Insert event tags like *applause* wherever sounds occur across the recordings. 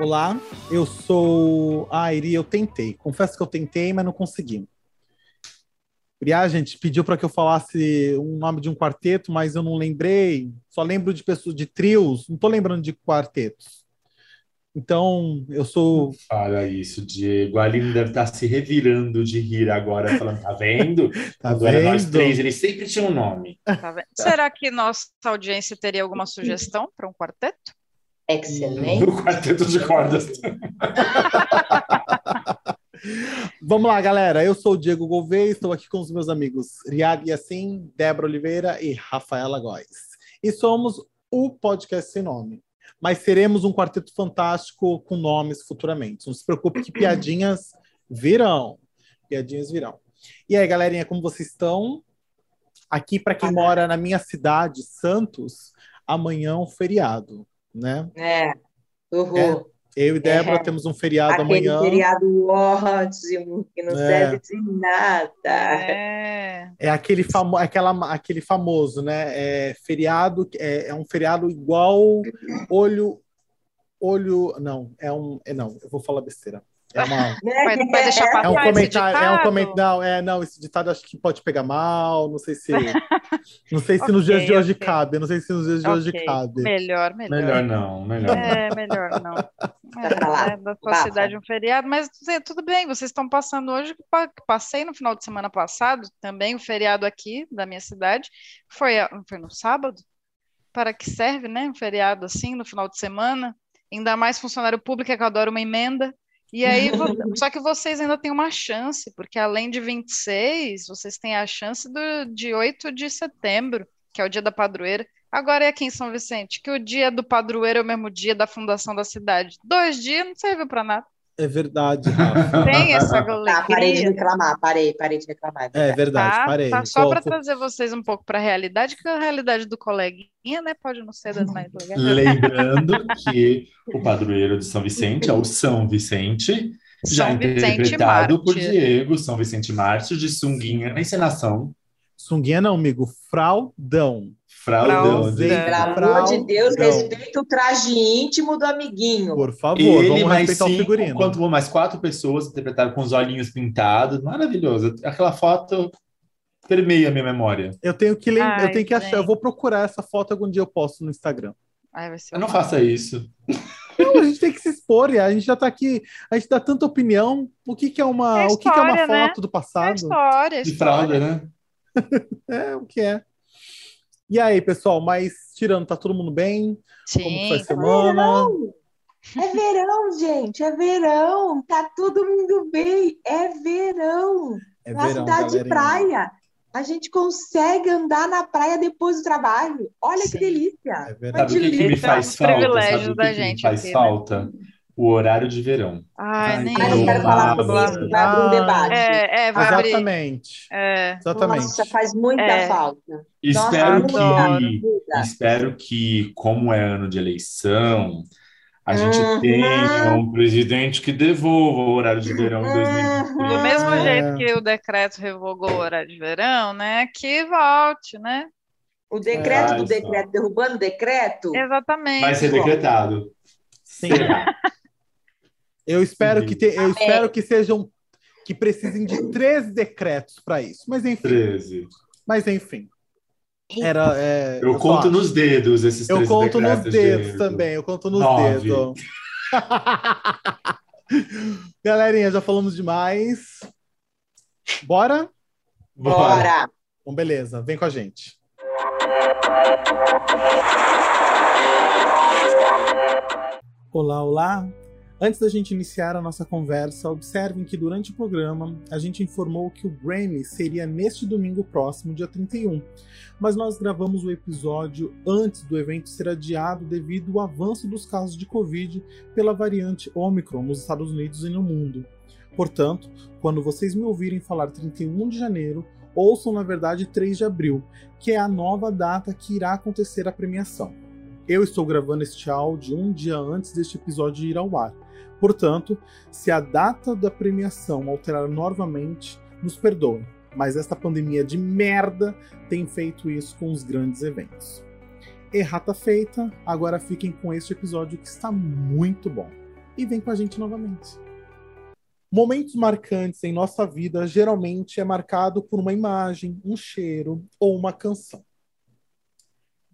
Olá, eu sou a Airi, eu tentei. Confesso que eu tentei, mas não consegui. A gente pediu para que eu falasse um nome de um quarteto, mas eu não lembrei. Só lembro de pessoas de trios, não estou lembrando de quartetos. Então, eu sou. Fala isso, Diego. A Aline deve estar se revirando de rir agora, falando: tá vendo? *laughs* Tá Quando era nós vendo? três, eles sempre tinham um nome. Tá vendo? Será que nossa audiência teria alguma sugestão para um quarteto? Excelente. O quarteto de cordas. *laughs* Vamos lá, galera. Eu sou o Diego Gouveia, estou aqui com os meus amigos Riad Yassin, Débora Oliveira e Rafaela Góes. E somos o podcast sem nome. Mas seremos um quarteto fantástico com nomes futuramente. Não se preocupe que piadinhas virão. Piadinhas virão. E aí, galerinha, como vocês estão? Aqui, para quem mora na minha cidade, Santos, amanhã é um feriado, né? É. Uhul. Eu e Débora É. temos um feriado Aquele amanhã. feriado ótimo, que não É. serve de nada. É. É aquele, famo aquela, aquele famoso, né? É feriado, é, é um feriado igual olho. Olho. Não, é um. É, não, eu vou falar besteira. É, uma, Vai, vai deixar pra é um comentário. É um comentário. Não, é, não, esse ditado acho que pode pegar mal. Não sei se. *laughs* Não sei se nos Ok, dias de hoje ok. cabe. Não sei se nos dias de hoje cabe. Melhor, melhor. Melhor não, melhor não. É, melhor não. *laughs* É, é da Bafa. cidade um feriado, mas tudo- tudo bem, vocês estão passando hoje, pa- passei no final de semana passado, também o feriado aqui da minha cidade, foi, a- foi no sábado? Para que serve, né? Um feriado assim, no final de semana, ainda mais funcionário público, é que eu adoro uma emenda. E aí, *laughs* só que vocês ainda têm uma chance, porque além de 26, vocês têm a chance do, de 8 de setembro, que é o dia da padroeira. Agora é aqui em São Vicente, que o dia do padroeiro é o mesmo dia da fundação da cidade. Dois dias não serviu para nada. É verdade, *laughs* Rafa. Tem essa Tá, parei de reclamar, parei, parei de reclamar. É verdade, Tá, parei. tá só para trazer vocês um pouco para a realidade, que a realidade do coleguinha, né, pode não ser das mais legais. Lembrando que o padroeiro de São Vicente é o São Vicente, já São Vicente interpretado por Mártir. Diego, São Vicente Mártir, de sunguinha na encenação. Sunguinha não, amigo. Fraudão. Fraudão. De- Pelo amor de Deus, respeita o traje íntimo do amiguinho. Por favor, Ele vamos mais respeitar o cinco, figurino. quanto mais quatro pessoas interpretaram com os olhinhos pintados. Maravilhoso. Aquela foto permeia a minha memória. Eu tenho que lembrar, eu tenho que achar, eu vou procurar essa foto algum dia eu posto no Instagram. Ai, vai ser Não faça isso. Não, a gente tem que se expor, a gente já tá aqui, a gente dá tanta opinião. O que que é uma, É o que que é uma história, né? foto do É passado? história, é De história. fralda, né? *laughs* É, o que é. E aí, pessoal, mas tirando, tá todo mundo bem? Como que foi a Sim, semana? É verão, gente, é verão. Tá todo mundo bem. É verão. É Na verão, cidade de galerinha. praia. A gente consegue andar na praia depois do trabalho. Olha Sim. que delícia. É Sabe verdade. o que, que me é faz falta? Sabe o da que, que me gente faz aqui, né? O horário de verão. Ai, Ai, nem não quero falar sobre isso, vai abrir um debate. É, é, vai abrir. Exatamente. É, Exatamente. Nossa, faz muita É. falta. Espero adoro. que, espero que, como é ano de eleição, a gente Uhum. tenha um presidente que devolva o horário de verão em Uhum. 2023. do mesmo É. jeito que o decreto revogou o horário de verão, né? Que volte, né? O decreto Ai, do decreto, derrubando o decreto. Exatamente. Vai ser decretado. Sim. Será? *laughs* Eu espero Sim. que te, eu espero que sejam que precisem de três decretos para isso. Mas enfim, 13. mas enfim. Era, é, Eu só conto nos dedos esses Eu 13 conto nos decretos, dedos também, eu conto nos Nove. dedos. *laughs* Galerinha, já falamos demais. Bora? Bora! Então, beleza, vem com a gente. Olá, olá! Antes da gente iniciar a nossa conversa, observem que durante o programa a gente informou que o Grammy seria neste domingo próximo, dia 31, mas nós gravamos o episódio antes do evento ser adiado devido ao avanço dos casos de Covid pela variante Omicron nos Estados Unidos e no mundo. Portanto, quando vocês me ouvirem falar 31 de janeiro, ouçam na verdade 3 de abril, que é a nova data que irá acontecer a premiação. Eu estou gravando este áudio um dia antes deste episódio ir ao ar. Portanto, se a data da premiação alterar novamente, nos perdoem. mas essa pandemia de merda tem feito isso com os grandes eventos. Errata feita, agora fiquem com este episódio que está muito bom. E vem com a gente novamente. Momentos marcantes em nossa vida geralmente é marcado por uma imagem, um cheiro ou uma canção.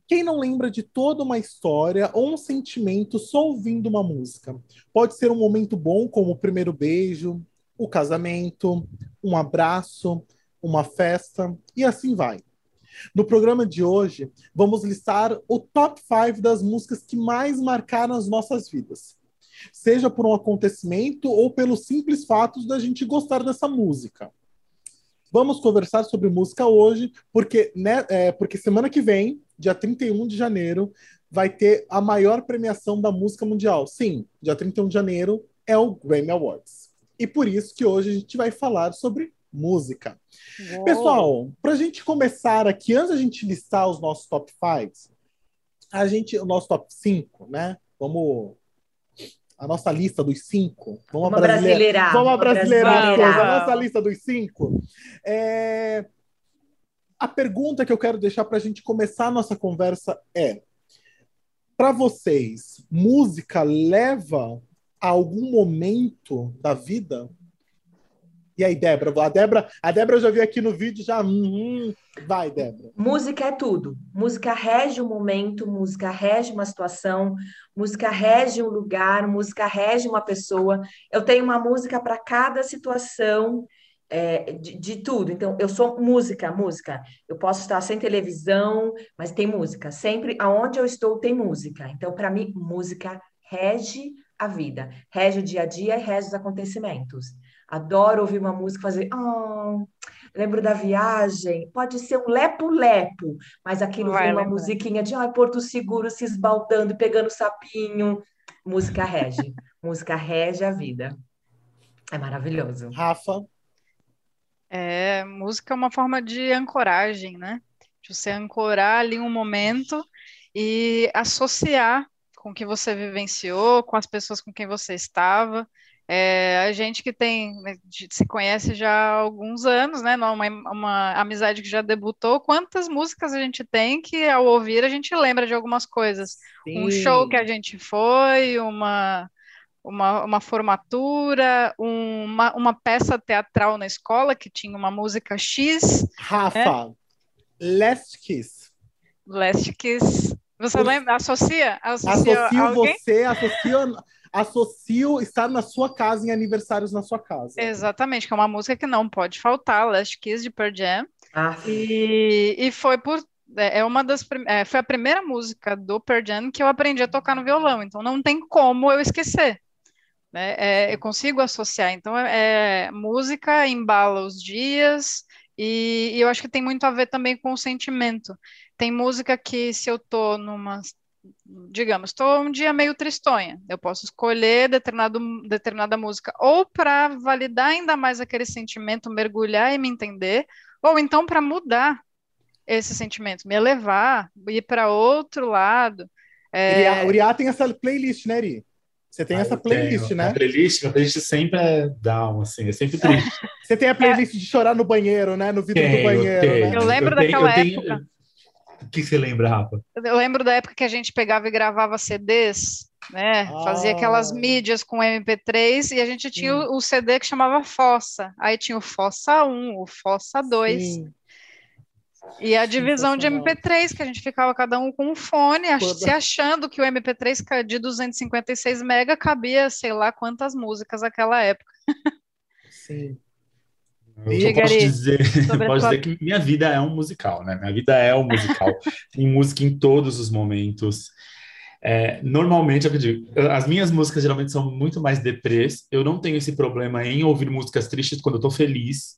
Quem não lembra de toda uma história ou um sentimento só ouvindo uma música? Pode ser um momento bom, como o primeiro beijo, o casamento, um abraço, uma festa e assim vai. No programa de hoje, vamos listar o top 5 das músicas que mais marcaram as nossas vidas. Seja por um acontecimento ou pelo simples fato da gente gostar dessa música. Vamos conversar sobre música hoje, porque, né, é, porque semana que vem, dia 31 de janeiro, vai ter a maior premiação da música mundial. Sim, dia 31 de janeiro é o Grammy Awards. E por isso que hoje a gente vai falar sobre música. Uou. Pessoal, para a gente começar aqui, antes da gente listar os nossos top 5, a gente, o nosso top 5, né? Vamos. A nossa lista dos cinco. Vamos, vamos brasileirar. Vamos brasileirar. brasileirar. A nossa lista dos cinco. É... A pergunta que eu quero deixar para a gente começar a nossa conversa é: para vocês, música leva a algum momento da vida? E aí, Débora? A Débora, a Débora já vi aqui no vídeo, já. Hum, vai, Débora. Música é tudo. Música rege o momento, música rege uma situação, música rege um lugar, música rege uma pessoa. Eu tenho uma música para cada situação. É, de, de, tudo. Então, eu sou música, música. Eu posso estar sem televisão, mas tem música. Sempre aonde eu estou tem música. Então, para mim, música rege a vida, rege o dia a dia e rege os acontecimentos. Adoro ouvir uma música fazer. Oh, lembro da viagem. Pode ser um lepo-lepo, mas aquilo vem uma musiquinha de oh, Porto Seguro se esbaldando e pegando sapinho. Música rege. *laughs* música rege a vida. É maravilhoso. Rafa. É, música é uma forma de ancoragem, né? De você ancorar ali um momento e associar com o que você vivenciou, com as pessoas com quem você estava. É, a gente que tem, né, se conhece já há alguns anos, né? Uma, uma amizade que já debutou. Quantas músicas a gente tem que, ao ouvir, a gente lembra de algumas coisas? Sim. Um show que a gente foi, uma, uma, uma formatura, uma, uma peça teatral na escola que tinha uma música X. Rafa, né? Last Kiss. Last Kiss. Você lembra? Associa? Associa Associo alguém? você, associa associo estar na sua casa em aniversários na sua casa. Exatamente, que é uma música que não pode faltar, Last Kiss de Pearl Jam. Ah. E, e foi por é, é uma das é, foi a primeira música do Pearl Jam que eu aprendi a tocar no violão, então não tem como eu esquecer. Né? É, eu consigo associar. Então, é, é, música embala os dias e, e, eu acho que tem muito a ver também com o sentimento. Tem música que se eu tô numa digamos, estou um dia meio tristonha, eu posso escolher determinado, determinada música ou para validar ainda mais aquele sentimento, mergulhar e me entender, ou então para mudar esse sentimento, me elevar, ir para outro lado. É... O Uriá tem essa playlist, né, Iri? Você tem ah, essa playlist, tenho. né? A playlist, a playlist sempre é down, assim, é sempre triste. *laughs* Você tem a playlist é... de chorar no banheiro, né? No vidro do banheiro. Eu, né? eu lembro eu daquela tenho, época. O que você lembra, Rafa? Eu lembro da época que a gente pegava e gravava CDs, né? Ah. Fazia aquelas mídias com MP3 e a gente tinha o, o, CD que chamava Fossa. Aí tinha o Fossa 1, o Fossa 2. Sim. E a divisão de MP3, que a gente ficava cada um com um fone, Toda... se achando que o MP3 de 256 mega cabia, sei lá quantas músicas naquela época. Sim. Eu *laughs* posso dizer, posso dizer que minha vida é um musical, né? Minha vida é um musical. *laughs* Tem música em todos os momentos. É, normalmente, eu digo, as minhas músicas geralmente são muito mais deprês. Eu não tenho esse problema em ouvir músicas tristes quando eu tô feliz.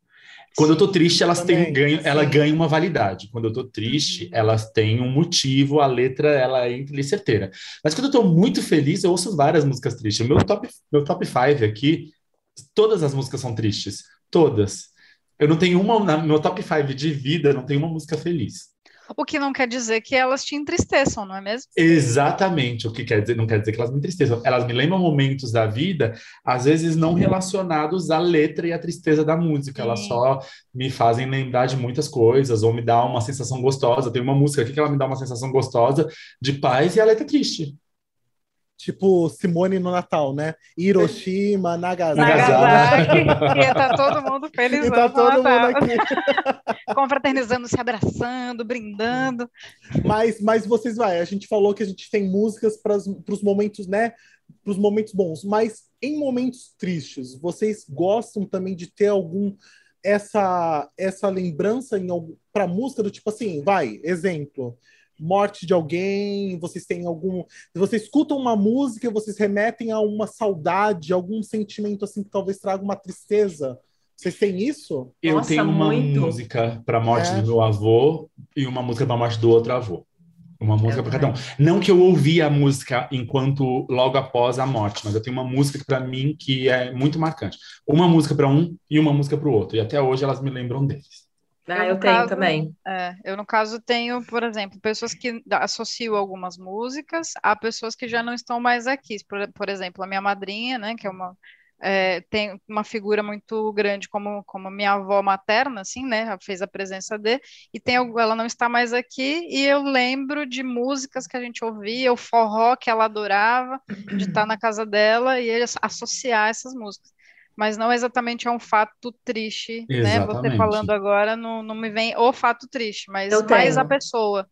Quando eu tô triste, elas têm ganho, ela ganha uma validade. Quando eu tô triste, uhum. elas têm um motivo, a letra ela entra ali certeira. Mas quando eu tô muito feliz, eu ouço várias músicas tristes. Meu top, meu top five aqui, todas as músicas são tristes. Todas. Eu não tenho uma, no meu top 5 de vida, não tem uma música feliz. O que não quer dizer que elas te entristeçam, não é mesmo? Exatamente. O que quer dizer, não quer dizer que elas me entristeçam. Elas me lembram momentos da vida, às vezes não relacionados à letra e à tristeza da música. Sim. Elas só me fazem lembrar de muitas coisas, ou me dá uma sensação gostosa. Tem uma música aqui que ela me dá uma sensação gostosa de paz e a letra é triste tipo Simone no Natal, né? Hiroshima, Nagasaki. Nagasaki. e tá todo mundo feliz. E tá todo mundo aqui. *laughs* Confraternizando, se abraçando, brindando. Mas, mas vocês vai, a gente falou que a gente tem músicas para os momentos, né? Para os momentos bons, mas em momentos tristes, vocês gostam também de ter algum essa essa lembrança em para música do tipo assim, vai, exemplo morte de alguém, vocês têm algum. Vocês escutam uma música, vocês remetem a uma saudade, algum sentimento assim que talvez traga uma tristeza. Vocês têm isso? Eu Nossa, tenho uma muito. música para a morte é. do meu avô e uma música para a morte do outro avô. Uma música para cada um. Não que eu ouvi a música enquanto logo após a morte, mas eu tenho uma música para mim que é muito marcante. Uma música para um e uma música para o outro. E até hoje elas me lembram deles. Ah, eu, eu tenho caso, também. É, eu, no caso, tenho, por exemplo, pessoas que associam algumas músicas a pessoas que já não estão mais aqui. Por, por exemplo, a minha madrinha, né, que é uma. É, tem uma figura muito grande como, como minha avó materna, assim, né? Fez a presença de, e tem ela não está mais aqui, e eu lembro de músicas que a gente ouvia, o forró que ela adorava, de estar na casa dela e associar essas músicas mas não exatamente é um fato triste, exatamente. né? Você falando agora não, não me vem o fato triste, mas Eu mais tenho. a pessoa.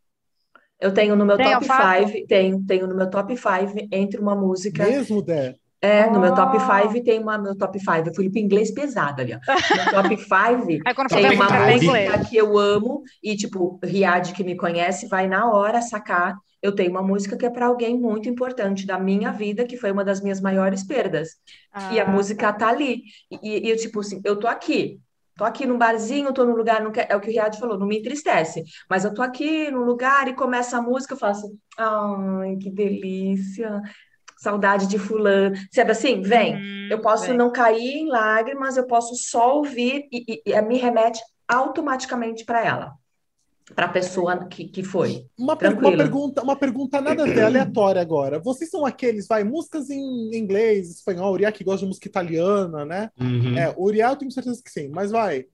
Eu tenho no meu Tem top 5, tenho, tenho no meu top 5 entre uma música. Mesmo, Dé? É, no meu top 5 tem uma meu top 5. Eu fui pro inglês pesado ali, ó. No *laughs* top 5 tem uma música que eu amo e, tipo, Riad que me conhece vai na hora sacar eu tenho uma música que é para alguém muito importante da minha vida, que foi uma das minhas maiores perdas. Ah. E a música tá ali. E, e, eu, tipo assim, eu tô aqui. Tô aqui num barzinho, tô num lugar, não quer, é o que o Riad falou, não me entristece. Mas eu tô aqui num lugar e começa a música, eu faço, ai, que delícia saudade de fulano. Sabe assim, vem. Hum, eu posso vem. não cair em lágrimas, eu posso só ouvir e, e, e me remete automaticamente para ela para a pessoa que, que foi. Uma, per uma, pergunta, uma pergunta nada a ver, aleatória agora. Vocês são aqueles, vai, músicas em inglês, espanhol, Uriah que gosta de música italiana, né? Uhum. É, Uriah eu tenho certeza que sim, mas vai.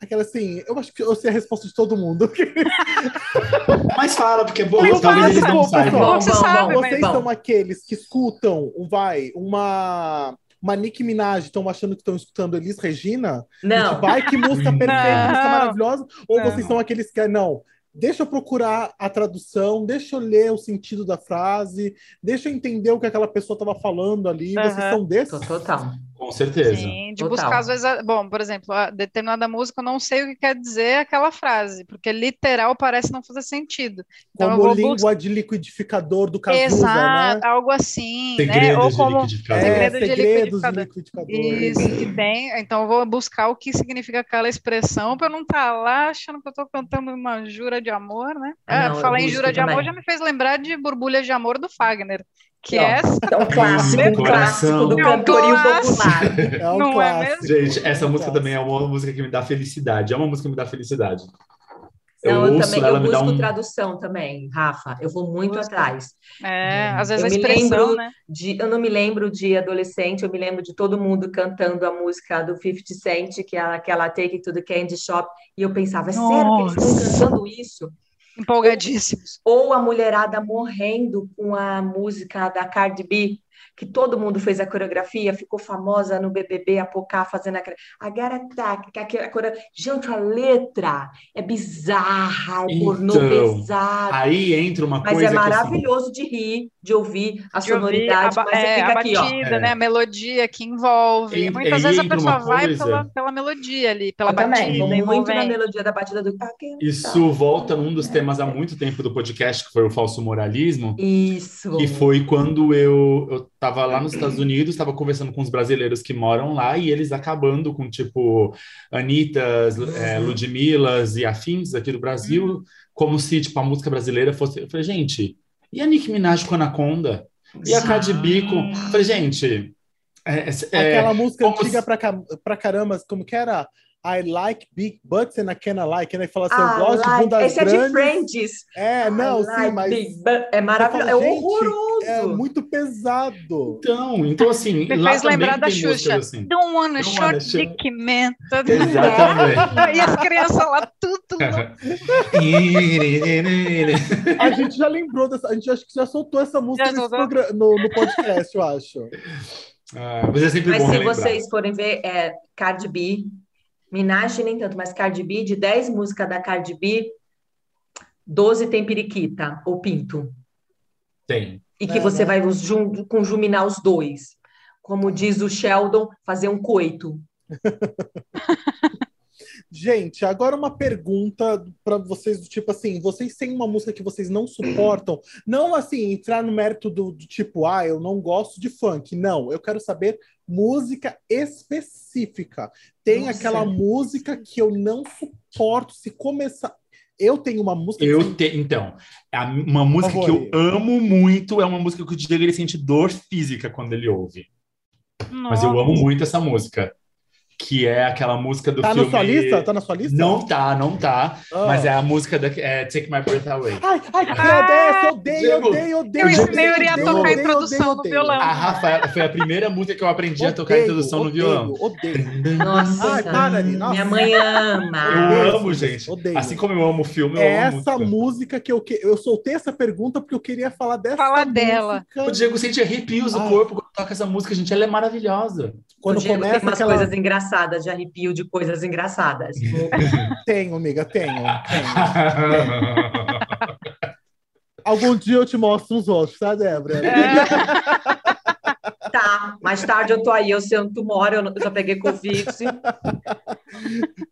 Aquela assim, eu acho que eu sei a resposta de todo mundo. *laughs* mas fala, porque é bom, talvez eles não saibam. Vocês são aqueles que escutam, vai, uma uma Nicki Minaj estão achando que estão escutando Elis Regina? Não. Vai, que música *laughs* perfeita, música maravilhosa. Ou não. vocês são aqueles que, não, deixa eu procurar a tradução, deixa eu ler o sentido da frase, deixa eu entender o que aquela pessoa estava falando ali. Uhum. Vocês são desses? Total. Com certeza. Sim, de Total. buscar, às vezes, bom, por exemplo, a determinada música, eu não sei o que quer dizer aquela frase, porque literal parece não fazer sentido. Então, como língua de liquidificador do Cazuza, Exato, né? algo assim, segredos né? Ou como liquidificador. É, segredos, de, liquidificador. de liquidificador. Isso, que tem. Então, eu vou buscar o que significa aquela expressão para eu não estar tá lá achando que eu estou cantando uma jura de amor, né? Ah, não, falar em jura de amor já me fez lembrar de Borbulha de Amor do Fagner que é, é um clássico, um clássico do cantorio popular. É um Não é clássico. É Gente, essa é música também é uma música que me dá felicidade. É uma música que me dá felicidade. Eu, Não, eu também eu busco um... tradução também, Rafa. Eu vou muito atrás. É, às vezes eu a expressão, né? De, eu não me lembro de adolescente, eu me lembro de todo mundo cantando a música do 50 Cent, que é aquela Take It to the Candy Shop, e eu pensava, é sério que eles estão cantando isso? Empolgadíssimos. Ou a mulherada morrendo com a música da Cardi B, que todo mundo fez a coreografia, ficou famosa no BBB, a Pocá fazendo aquela. A Garata, a coreografia. Gente, a letra é bizarra, é então, pornô pesado. Aí entra uma mas coisa. Mas é maravilhoso assim... de rir, de ouvir a de sonoridade. Ouvir a, mas é, a aqui, batida, ó. né? A melodia que envolve. E, Muitas vezes a pessoa vai coisa... pela, pela melodia ali, pela Eu batida. Também, vou muito na melodia da batida do. Isso volta num dos temas há muito tempo do podcast, que foi o falso moralismo. Isso. Que foi quando eu, eu estava lá nos Estados Unidos, estava conversando com os brasileiros que moram lá e eles acabando com, tipo, Anitas, uhum. é, Ludmilas e afins aqui do Brasil, uhum. como se, tipo, a música brasileira fosse... Eu falei, gente, e a Nicki Minaj com Anaconda? E a Cardi B com... Eu falei, gente... É, é, Aquela música antiga se... pra, pra caramba, como que era? I like big butts and I kinda like. Né? Fala assim, ah, eu gosto like. de bundas Esse grandes. é de Friends. É, não, I sim, like mas... É maravilhoso, falo, é horroroso. É muito pesado. Então, então assim... Me fez lembrar da Xuxa. Assim. Don't wanna Don't short wanna dick man. *laughs* Exatamente. e as crianças lá, tudo. *laughs* a gente já lembrou dessa... A gente acho que já soltou essa música no, no podcast, eu acho. Ah, mas é sempre mas bom se relembrar. vocês forem ver, é Cardi B, Minaj nem tanto, mas Cardi B, de 10 músicas da Cardi B, 12 tem periquita ou pinto. Tem. E que é, você né? vai conjuminar os dois. Como diz o Sheldon, fazer um coito. *laughs* Gente, agora uma pergunta para vocês do tipo assim, vocês têm uma música que vocês não suportam? Não assim, entrar no mérito do, do tipo, ah, eu não gosto de funk. Não, eu quero saber música específica. Tem Nossa. aquela música que eu não suporto se começar. Eu tenho uma música. Eu te... Então, uma música que eu amo muito é uma música que o Diego ele sente dor física quando ele ouve. Nossa. Mas eu amo muito essa música que é aquela música do tá filme... Tá na sua lista? Tá na sua lista? Não tá, não tá. Oh. Mas é a música da é, Take My Breath Away. Ai, ai, ah, eu odeio, odeio, odeio. Eu ensinei a tocar a introdução no violão. A Rafa foi a primeira música que eu aprendi odeio, a tocar a introdução no violão. Odeio, Nossa, ai, para ali. Nossa. Minha mãe ama. Eu amo, gente. Odeio. Assim como eu amo o filme, eu é amo essa música que eu... Eu soltei essa pergunta porque eu queria falar dessa Fala dela. O Diego sente arrepios no corpo quando toca essa música, gente. Ela é maravilhosa. Quando começa tem umas aquela... coisas engraçadas de arrepio de coisas engraçadas. *laughs* tenho, amiga, tenho. tenho, *laughs* Algum dia eu te mostro uns outros, tá, Débora? É. Tá, mais tarde eu tô aí, eu sei onde tu mora, eu já peguei Covid.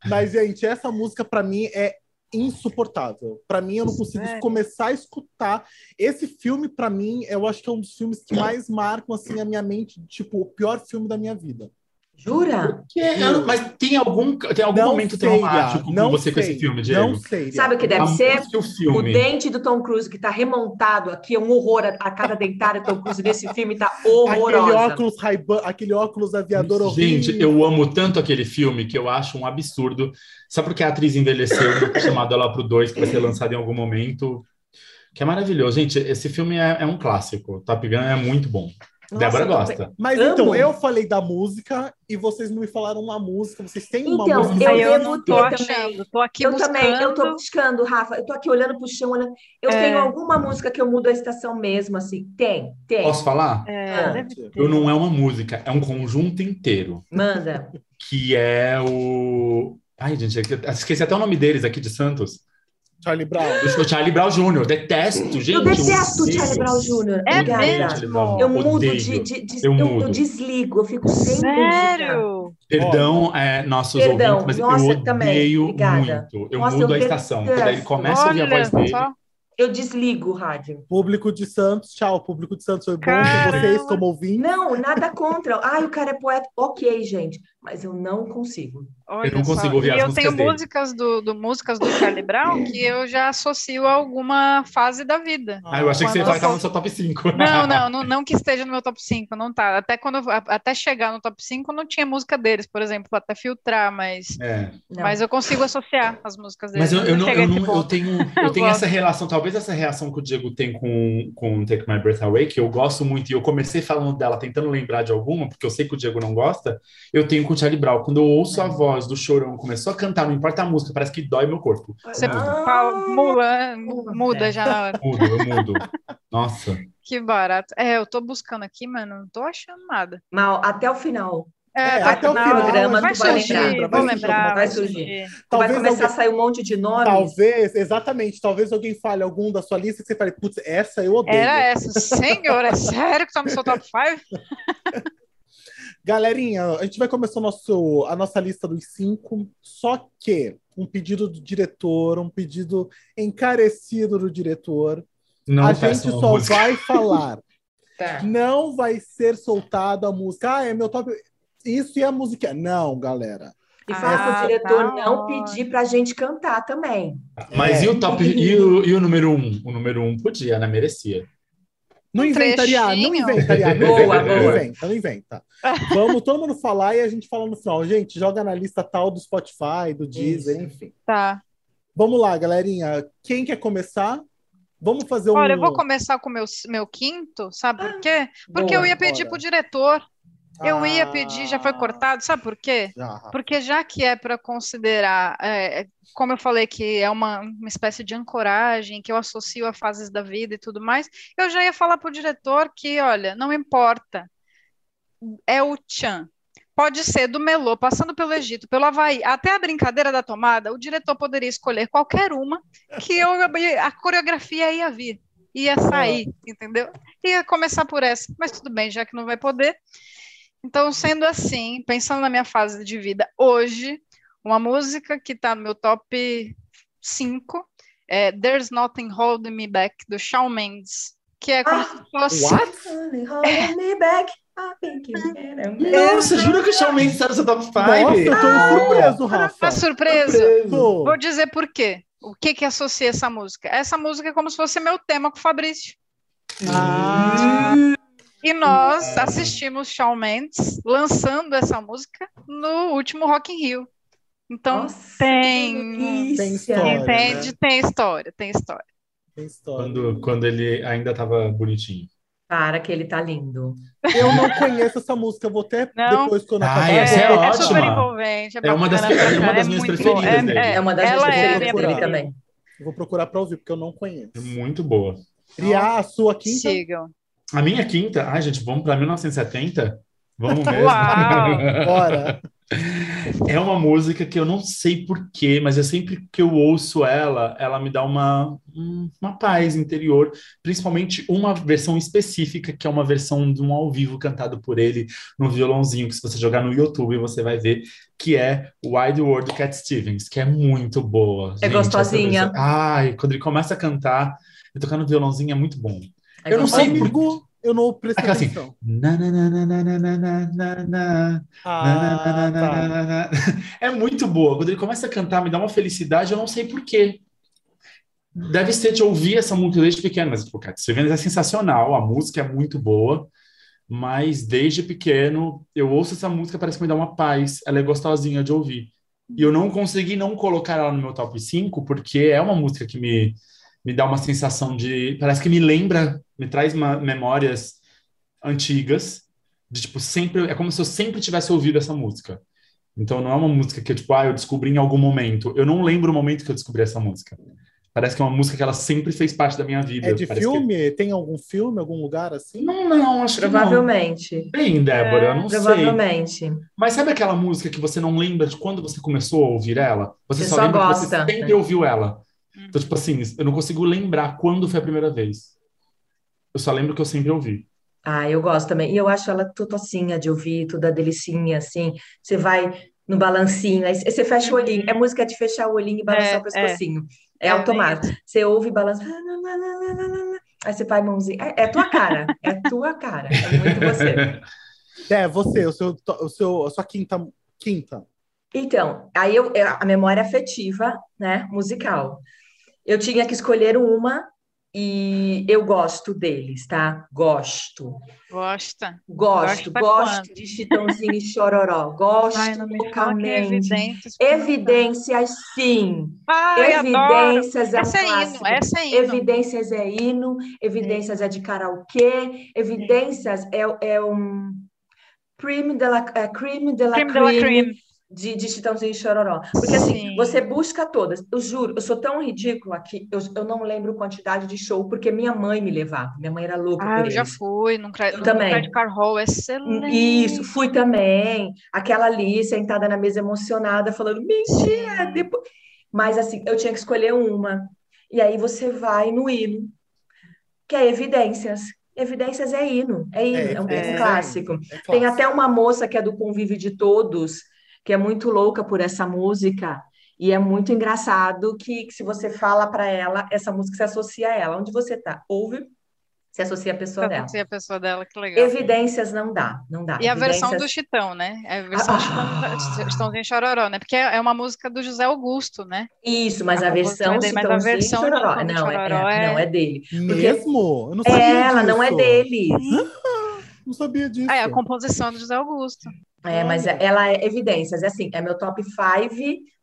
Mas, gente, essa música para mim é insuportável. Para mim, eu não consigo Sério? começar a escutar. Esse filme, para mim, eu acho que é um dos filmes que mais marcam assim a minha mente, tipo, o pior filme da minha vida. Jura? Jura? Mas tem algum, tem algum momento sei, traumático com você sei, com esse filme, Diego? Não sei. Sabe o que deve ser? O, o, dente do Tom Cruise que está remontado aqui, é um horror. A, a cada dentária do Tom Cruise nesse filme está horrorosa. Aquele óculos, aquele óculos aviador horrível. Gente, eu amo tanto aquele filme que eu acho um absurdo. Só porque a atriz envelheceu, eu *laughs* chamado ela pro 2, que vai ser lançado em algum momento. Que é maravilhoso. Gente, esse filme é, é um clássico. Top Gun é muito bom. Nossa, Débora gosta. Mas Amo. então, eu falei da música e vocês não me falaram uma música. Vocês têm uma então, música? Eu, eu não tô achando. Tô aqui eu buscando. também, eu tô buscando, Rafa. Eu tô aqui olhando pro chão, olhando. Eu é. tenho alguma música que eu mudo a estação mesmo, assim. Tem, tem. Posso falar? É, ah. Eu não é uma música, é um conjunto inteiro. Manda. Que é o. Ai, gente, esqueci até o nome deles aqui de Santos. Charlie Brown. O Charlie Brown Jr. Detesto, gente. Eu detesto o Charlie Brown Jr. É mesmo? Eu mudo de, de, de eu, eu, eu, desligo, eu fico sem Sério? Perdão, é, nossos Perdão, ouvintes, mas nossa, eu odeio também. muito. Eu nossa, mudo a estação. Daí começa a ouvir a voz dele. Só. Eu desligo o rádio. Público de Santos, tchau. Público de Santos foi bom com vocês como ouvintes. Não, nada contra. Ai, o cara é poeta. Ok, gente. Mas eu não consigo. Olha eu não consigo só. ouvir e as eu tenho dele. músicas do, do, músicas do Charlie Brown que eu já associo a alguma fase da vida. Ah, eu achei Quando que você ia estar no seu top 5. *laughs* Não, não, não, não, que esteja no meu top 5, não tá. Até quando até chegar no top 5 não tinha música deles, por exemplo, até filtrar, mas é. mas eu consigo associar as músicas deles. Mas eu, eu, não, eu, não, eu tenho *laughs* eu tenho essa relação, talvez essa reação que o Diego tem com com Take My Breath Away, que eu gosto muito e eu comecei falando dela tentando lembrar de alguma, porque eu sei que o Diego não gosta. Eu tenho com o Charlie Brown, quando eu ouço a voz do Chorão começou a cantar, não importa a música, parece que dói meu corpo. Você ah, mula, muda já na hora. Mudo, eu mudo. Nossa. Que barato. É, eu tô buscando aqui, mas não tô achando nada. Mal, até o final. É, é até o final programa, vai tu vai surgir, lembrar. Vai, lembrar, vai surgir. Talvez vai começar alguém... a sair um monte de nomes. Talvez, exatamente. Talvez alguém fale algum da sua lista que você fale, putz, essa eu odeio. Era essa. Senhor, é sério que tá no seu top 5? *laughs* Galerinha, a gente vai começar nosso, a nossa lista dos cinco, só que um pedido do diretor, um pedido encarecido do diretor. Não a gente só música. vai falar. *laughs* tá. Não vai ser soltada a música. Ah, é meu top. Isso e a música. Não, galera. E fala ah, o diretor tá não pedir para a gente cantar também. Mas é. e o top e o, e o número um? O número um podia, né? Merecia. Não Um inventaria, não inventaria. Não Boa, inventa, não boa. inventa, não inventa. Vamos todo mundo falar e a gente fala no final. Gente, joga na lista tal do Spotify, do Deezer, Isso. enfim. Tá. Vamos lá, galerinha. Quem quer começar? Vamos fazer um. Olha, eu vou começar com o meu, meu quinto, sabe por quê? Porque Boa, eu ia pedir bora. pro diretor. Eu ia Ah, pedir, já foi cortado, sabe por quê? Já. Porque já que é para considerar, é, como eu falei que é uma, uma espécie de ancoragem, que eu associo a fases da vida e tudo mais, eu já ia falar para o diretor que, olha, não importa, é o Chan. Pode ser do Melô, passando pelo Egito, pelo Havaí, até a brincadeira da tomada, o diretor poderia escolher qualquer uma que eu, a coreografia ia vir, ia sair, entendeu? Ia começar por essa, mas tudo bem, já que não vai poder. Então, sendo assim, pensando na minha fase de vida hoje, uma música que está no meu top 5 é There's Nothing Holding Me Back, do Shawn Mendes, que é como Ah, se fosse. What? Honey, hold me back. Nossa, jura que o Shawn Mendes tá no seu top 5? Nossa, eu tô surpreso, Rafa. Tá surpreso? Tô. Vou dizer por quê. O que que associa essa música? Essa música é como se fosse meu tema com o Fabrício. Ah, E nós assistimos Shawn Mendes lançando essa música no último Rock in Rio. Então, Nossa, tem- Tem história, entende? né? Tem história, tem história. tem história. Quando, quando ele ainda tava bonitinho. Para que ele tá lindo. Eu não conheço essa música, eu vou até Não? depois quando Ah, acabar. essa é eu vou é ótima. super envolvente. É uma das- bacana pra é uma das minhas preferidas. É uma das ela minhas é preferidas dele também. Eu vou procurar pra ouvir, porque eu não conheço. É muito boa. Criar a sua quinta. Sigam. A minha quinta, ai, gente, vamos pra 1970? Vamos *laughs* mesmo. Uau! Bora. *laughs* É uma música que eu não sei porquê, mas é sempre que eu ouço ela, ela me dá uma, um- uma paz interior, principalmente uma versão específica, que é uma versão de um ao vivo cantado por ele no violãozinho, que se você jogar no YouTube você vai ver, que é Wide World do Cat Stevens, que é muito boa. É gente, gostosinha. Ai, quando ele começa a cantar e tocar no violãozinho é muito bom eu não sei por eu não prestei atenção. Assim, É muito boa. Quando ele começa a cantar, me dá uma felicidade, eu não sei por quê. Deve ser de ouvir essa música desde pequeno, mas tipo, cara, você vê, é sensacional, a música é muito boa, mas desde pequeno eu ouço essa música, parece que me dá uma paz, ela é gostosinha de ouvir. E eu não consegui não colocar ela no meu top 5, porque é uma música que me, me dá uma sensação de. Parece que me lembra, me traz uma- memórias antigas, de tipo, sempre. É como se eu sempre tivesse ouvido essa música. Então não é uma música que, tipo, ah, eu descobri em algum momento. Eu não lembro o momento que eu descobri essa música. Parece que é uma música que ela sempre fez parte da minha vida. É de Parece que- filme? Tem algum filme, algum lugar assim? Não, não, acho que não. Provavelmente. Tem, Débora, eu não sei. Provavelmente. Mas sabe aquela música que você não lembra de quando você começou a ouvir ela? Você, Você só, só lembra que gosta. você sempre ouviu ela. Então, tipo assim, eu não consigo lembrar quando foi a primeira vez. Eu só lembro que eu sempre ouvi. Ah, eu gosto também. E eu acho ela totocinha de ouvir, toda delicinha, assim. Você vai no balancinho, aí você fecha o olhinho. É música de fechar o olhinho e balançar É, o pescocinho. É, É, automático. Você ouve e balança. Aí você vai mãozinha. É, é tua cara. É tua cara. É muito você. É, você, o seu, o seu, a sua quinta. Quinta. Então, aí eu, eu- a memória afetiva, né, musical. Eu tinha que escolher uma e eu gosto deles, tá? Gosto. Gosta? Gosto, Gosta gosto quanto? de Chitãozinho e Chororó. Gosto Ai, que é evidente. Evidências, sim. Ai, adoro. Evidências é um Essa é hino, clássico. essa é hino. Evidências é hino, evidências é de karaokê, evidências é, é um crime de la, é, crime de la de la. De, de Chitãozinho e Chororó. Porque assim, Sim. você busca todas. Eu juro, eu sou tão ridícula que eu, eu não lembro quantidade de show, porque minha mãe me levava. Minha mãe era louca Ah, por eu já eles. fui num cra... Eu num também. Credit Card Hall, excelente. Isso, fui também. Aquela ali, sentada na mesa emocionada, falando, mentira! Depois... Mas assim, eu tinha que escolher uma. E aí você vai no hino, que é Evidências. Evidências é hino, é hino, é, um, Evidências um é clássico. hino, é Tem clássico. até uma moça que é do Convívio de Todos, que é muito louca por essa música. E é muito engraçado que, que se você fala para ela, essa música se associa a ela. Onde você tá? Ouve Se associa a pessoa Se dela. associa a pessoa dela, que legal. Evidências não dá, não dá. E a Evidências... versão do Chitão, né? É a versão Ah. Chitão, Chitãozinho Chororó, né? Porque é uma música do José Augusto, né? Isso, mas A a, versão é dele, mas a versão Chororó. Não, é, Chororó é- é- não, é dele. Mesmo? Eu não sabia Ela não é disso. dele. Não sabia disso. É a composição do José Augusto. É, mas ela é evidências, é assim, é meu top 5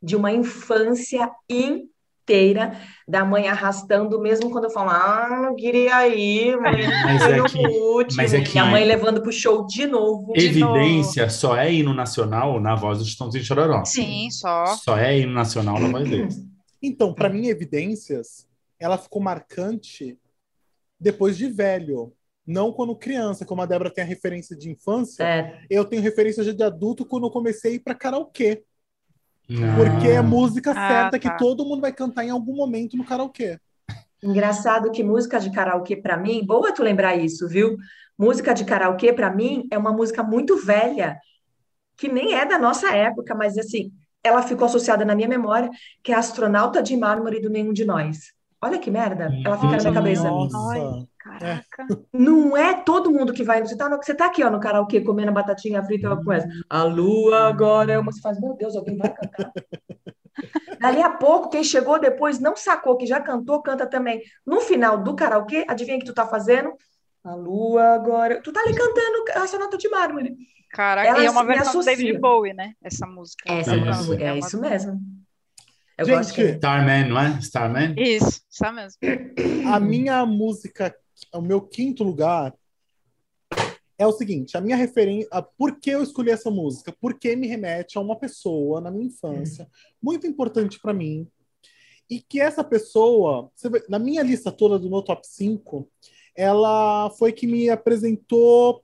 de uma infância inteira da mãe arrastando, mesmo quando eu falo, ah, não queria ir, mãe, *laughs* Mas é no que- último. mas é que- E a mãe levando pro show de novo. De Evidência só é hino nacional na voz do Chitãozinho Chororó. Sim, só. Só é hino nacional na voz deles. *clears throat* Então, pra mim, Evidências, ela ficou marcante depois de velho. Não quando criança, como a Débora tem a referência de infância, É, eu tenho referência já de adulto quando eu comecei a ir pra karaokê. Não. Porque é a música Ah, certa tá. que todo mundo vai cantar em algum momento no karaokê. engraçado que música de karaokê pra mim, boa tu lembrar isso, viu? Música de karaokê pra mim é uma música muito velha, que nem é da nossa época, mas assim, ela ficou associada na minha memória, que é Astronauta de Mármore do Nenhum de Nós. Olha que merda, ela fica na minha cabeça. Nossa. Caraca. Não é todo mundo que vai. Você tá, no- você tá aqui, ó, no karaokê comendo batatinha frita com essa. A lua agora é uma. Você faz, meu Deus, alguém vai cantar. *laughs* Dali a pouco, quem chegou depois não sacou que já cantou, canta também. No final do karaokê, adivinha o que tu tá fazendo? A lua agora. Tu tá ali cantando a sonata de mármore. Caraca, Ela e é uma versão do. David Bowie, né? Essa música. Essa É é, isso. é uma- isso mesmo. Eu Gente, gosto que. Starman, não é? Starman? Isso, isso mesmo. A minha música, o meu quinto lugar é o seguinte: a minha referência. Por que eu escolhi essa música? Porque me remete a uma pessoa na minha infância, muito importante pra mim. E que essa pessoa, vê, na minha lista toda do meu top 5, ela foi que me apresentou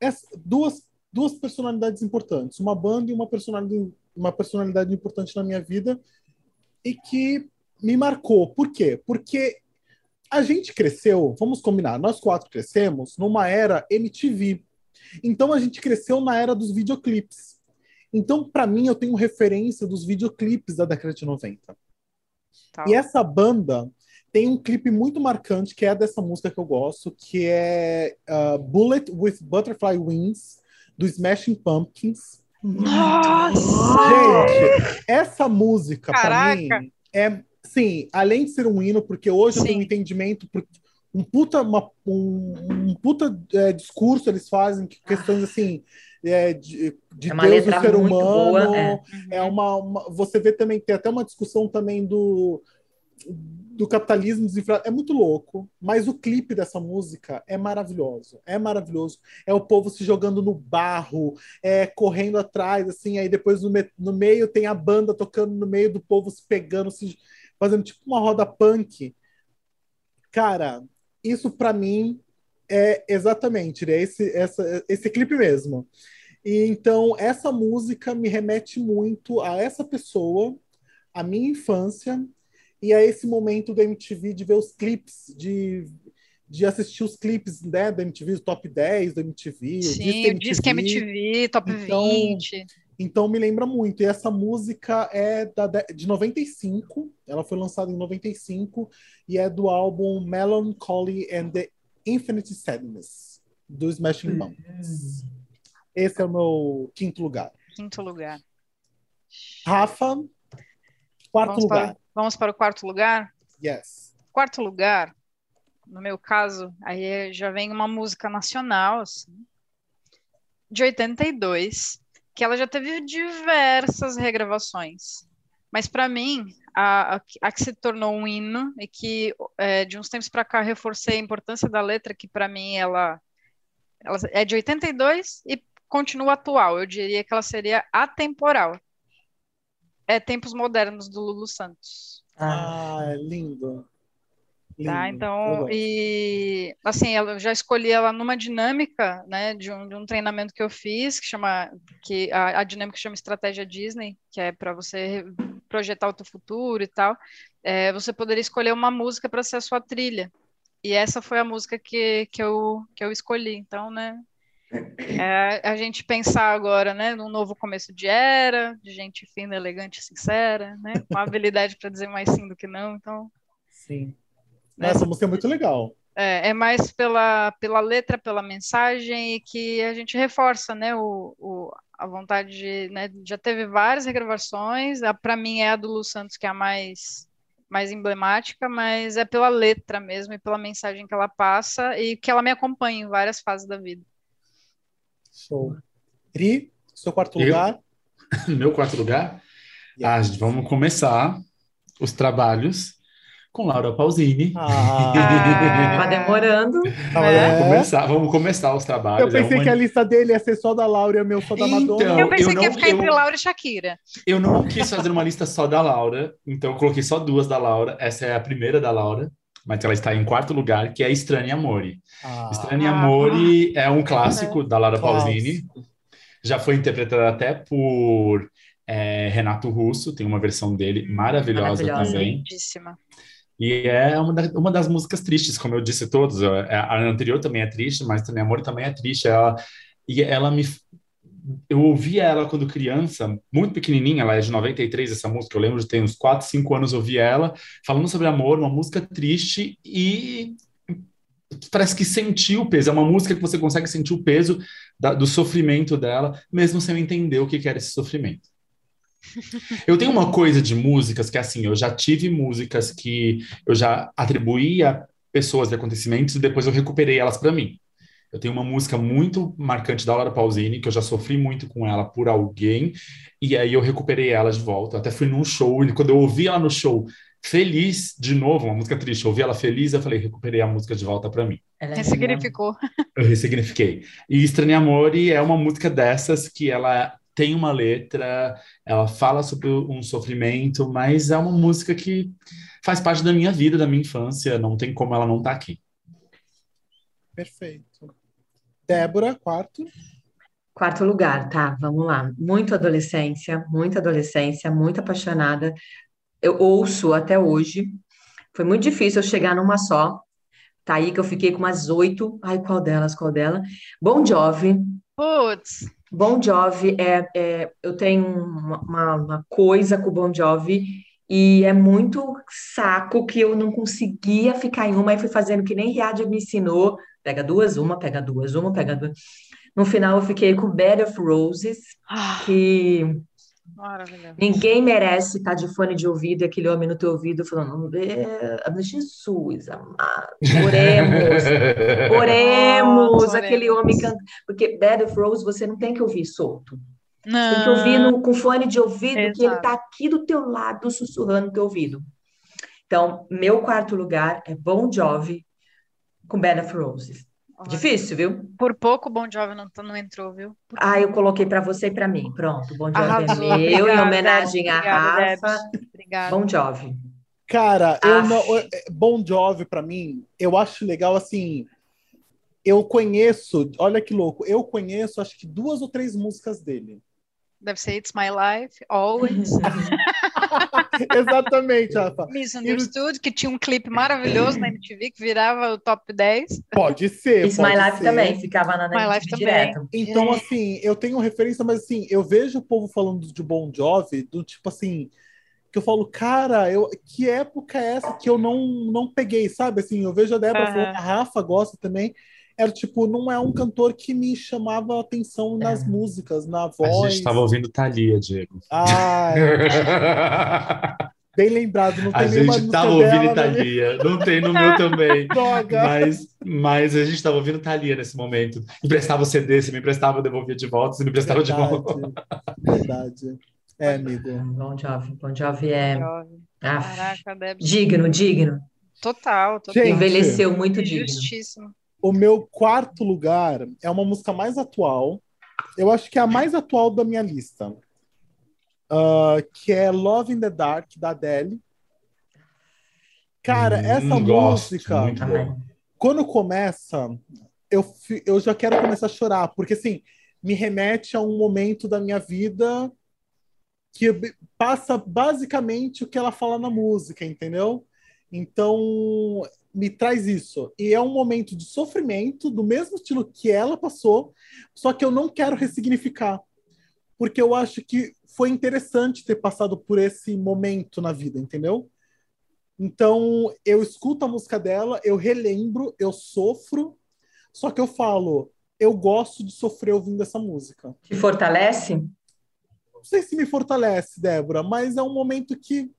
essa- duas, duas personalidades importantes, uma banda e uma personalidade, uma personalidade importante na minha vida e que me marcou. Por quê? Porque a gente cresceu, vamos combinar, nós quatro crescemos numa era MTV. Então a gente cresceu na era dos videoclipes. Então, para mim, eu tenho referência dos videoclipes da década de 90. Tá. E essa banda tem um clipe muito marcante, que é dessa música que eu gosto, que é uh, Bullet with Butterfly Wings, do Smashing Pumpkins. Nossa! Gente, essa música, pra Caraca! mim, é, sim, além de ser um hino, porque hoje eu tenho um Sim. entendimento, um puta, uma- um, um puta é, discurso eles fazem, que questões assim, é, de, de É Deus, do ser humano, boa, é. é uma, uma- Você vê também, tem até uma discussão também do, do capitalismo desenfreado. É muito louco, mas o clipe dessa música é maravilhoso. É maravilhoso. É o povo se jogando no barro, é correndo atrás, assim, aí depois no, me- no meio tem a banda tocando no meio do povo se pegando, se fazendo tipo uma roda punk. Cara, isso pra mim é exatamente, né? Esse, essa, esse clipe mesmo. E então essa música me remete muito a essa pessoa, a minha infância e a esse momento da MTV de ver os clipes, de, de assistir os clipes né, da MTV, o top 10 da MTV, Sim, o Disque MTV, Top Então, 20. Então me lembra muito. E essa música é da, de de 95, ela foi lançada em 95 e é do álbum Melancholy and the Infinite Sadness, do Smashing Pumpkins. Esse é o meu quinto lugar. Quinto lugar. Rafa, quarto Vamos lugar. para, vamos para o quarto lugar? Yes. Quarto lugar, no meu caso, aí já vem uma música nacional, assim, de 82, que ela já teve diversas regravações. Mas para mim, a, a, a que se tornou um hino e que é, de uns tempos para cá reforcei a importância da letra, que para mim ela, ela é de 82 e continua atual. Eu diria que ela seria atemporal. É Tempos Modernos do Lulu Santos. Ah, é lindo. Tá, então, e assim, eu já escolhi ela numa dinâmica, né, de um, de um treinamento que eu fiz, que chama, que a, a dinâmica chama Estratégia Disney, que é para você projetar o teu futuro e tal. É, você poderia escolher uma música para ser a sua trilha. E essa foi a música que, que, eu, que eu escolhi. Então, né, é, a gente pensar agora, né, num novo começo de era, de gente fina, elegante, sincera, né, com habilidade para dizer mais sim do que não. Então, Sim. Né, Essa música é muito legal. É, é, mais pela, pela letra, pela mensagem e que a gente reforça, né, o, o a vontade de, né, já teve várias regravações, para mim é a do Lu Santos que é a mais mais emblemática, mas é pela letra mesmo e pela mensagem que ela passa e que ela me acompanha em várias fases da vida. Show. Pri, seu quarto Eu? lugar? *laughs* Meu quarto lugar? Ah, gente, vamos começar os trabalhos com Laura Pausini. Ah, tá demorando. É. Vamos, começar, vamos começar os trabalhos. Eu pensei é uma... que a lista dele ia ser só da Laura e o meu só da então, Madonna. Eu pensei eu que ia ficar eu... entre Laura e Shakira. Eu não quis fazer uma lista só da Laura, então eu coloquei só duas da Laura. Essa é a primeira da Laura, mas ela está em quarto lugar, que é Estranha Amore. Ah. Estranha Amore é um clássico da Laura Pausini. Já foi interpretada até por é, Renato Russo, tem uma versão dele maravilhosa, maravilhosa. também. Lindíssima. E é uma, da, uma das músicas tristes, como eu disse todos. É, a anterior também é triste, mas também Amor também é triste. Ela, e ela me. Eu ouvia ela quando criança, muito pequenininha, ela é de 93, essa música. Eu lembro de ter uns 4, 5 anos, eu ouvia ela falando sobre amor, uma música triste e parece que sentiu o peso. É uma música que você consegue sentir o peso da, do sofrimento dela, mesmo sem entender o que era esse sofrimento. Eu tenho uma coisa de músicas que, assim, eu já tive músicas que eu já atribuía pessoas e acontecimentos e depois eu recuperei elas para mim. Eu tenho uma música muito marcante da Laura Pausini, que eu já sofri muito com ela por alguém, e aí eu recuperei ela de volta. Eu até fui num show, e quando eu ouvi ela no show, feliz de novo, uma música triste, eu ouvi ela feliz, eu falei, recuperei a música de volta para mim. Ela é ressignificou. Eu ressignifiquei. E Estranho Amor é uma música dessas que ela tem uma letra, ela fala sobre um sofrimento, mas é uma música que faz parte da minha vida, da minha infância, não tem como ela não estar tá aqui. Perfeito. Débora, quarto. Quarto lugar, tá, vamos lá. Muito adolescência, muita adolescência, muito apaixonada. Eu ouço até hoje. Foi muito difícil eu chegar numa só. Tá aí que eu fiquei com umas oito. Ai, qual delas, qual dela? Bom Jovi. Putz. Bon Jovi é, é eu tenho uma, uma, coisa com o Bon Jovi e é muito saco que eu não conseguia ficar em uma e fui fazendo que nem Riad me ensinou, pega duas, uma, pega duas, uma, pega duas. No final eu fiquei com Bed of Roses, ah. que Maravilhoso. Ninguém merece estar de fone de ouvido e aquele homem no teu ouvido falando, Jesus, amado, oremos, *laughs* oremos, aquele homem cantando. Porque Bed of Rose você não tem que ouvir solto. Não. Tem que ouvir no, com fone de ouvido, Exato. que ele está aqui do teu lado, sussurrando no teu ouvido. Então, meu quarto lugar é Bon Jovi com Bed of Roses. Difícil, viu? Por pouco o Bon Jovi não, não entrou, viu? Por ah, eu coloquei para você e para mim. Pronto, Bon Jovi Arrasou. é meu, obrigada, em homenagem à Rafa. Obrigada. Bon Jovi. Cara, eu não, Bon Jovi para mim, eu acho legal assim. Eu conheço, olha que louco, eu conheço acho que duas ou três músicas dele. Deve ser It's My Life, Always. *laughs* Exatamente, Rafa. Misunderstood, que tinha um clipe maravilhoso na MTV que virava o top 10. Pode ser. It's pode My Life ser. também, ficava na My Life direto. Então, assim, eu tenho referência, mas assim, eu vejo o povo falando de Bon Jovi, do tipo assim, que eu falo, cara, eu, que época é essa que eu não, não peguei, sabe? Assim, eu vejo a Débora uhum. falando, a Rafa gosta também era tipo, não é um cantor que me chamava atenção nas é. músicas, na voz. A gente estava ouvindo Thalia, Diego. Ah, *laughs* é. Bem lembrado, não tem A gente estava ouvindo Thalia, não tem no meu também. *laughs* Droga. Mas, mas a gente estava ouvindo Thalia nesse momento. Emprestava o CD, se me emprestava, eu devolvia de volta, se me emprestava Verdade. de volta. Verdade. É, amigo. Bom Jovi, Bom Jovi é. Ah, Caraca, digno, digno. Total, total. Gente, Envelheceu muito digno. Justíssimo. O meu quarto lugar é uma música mais atual. Eu acho que é a mais atual da minha lista. Uh, que é Love in the Dark, da Adele. Cara, hum, essa música, quando começa, eu, eu já quero começar a chorar, porque assim, me remete a um momento da minha vida que passa basicamente o que ela fala na música, entendeu? Então, me traz isso. E é um momento de sofrimento, do mesmo estilo que ela passou, só que eu não quero ressignificar. Porque eu acho que foi interessante ter passado por esse momento na vida, entendeu? Então, eu escuto a música dela, eu relembro, eu sofro, só que eu falo, eu gosto de sofrer ouvindo essa música. Te fortalece? Não sei se me fortalece, Débora, mas é um momento que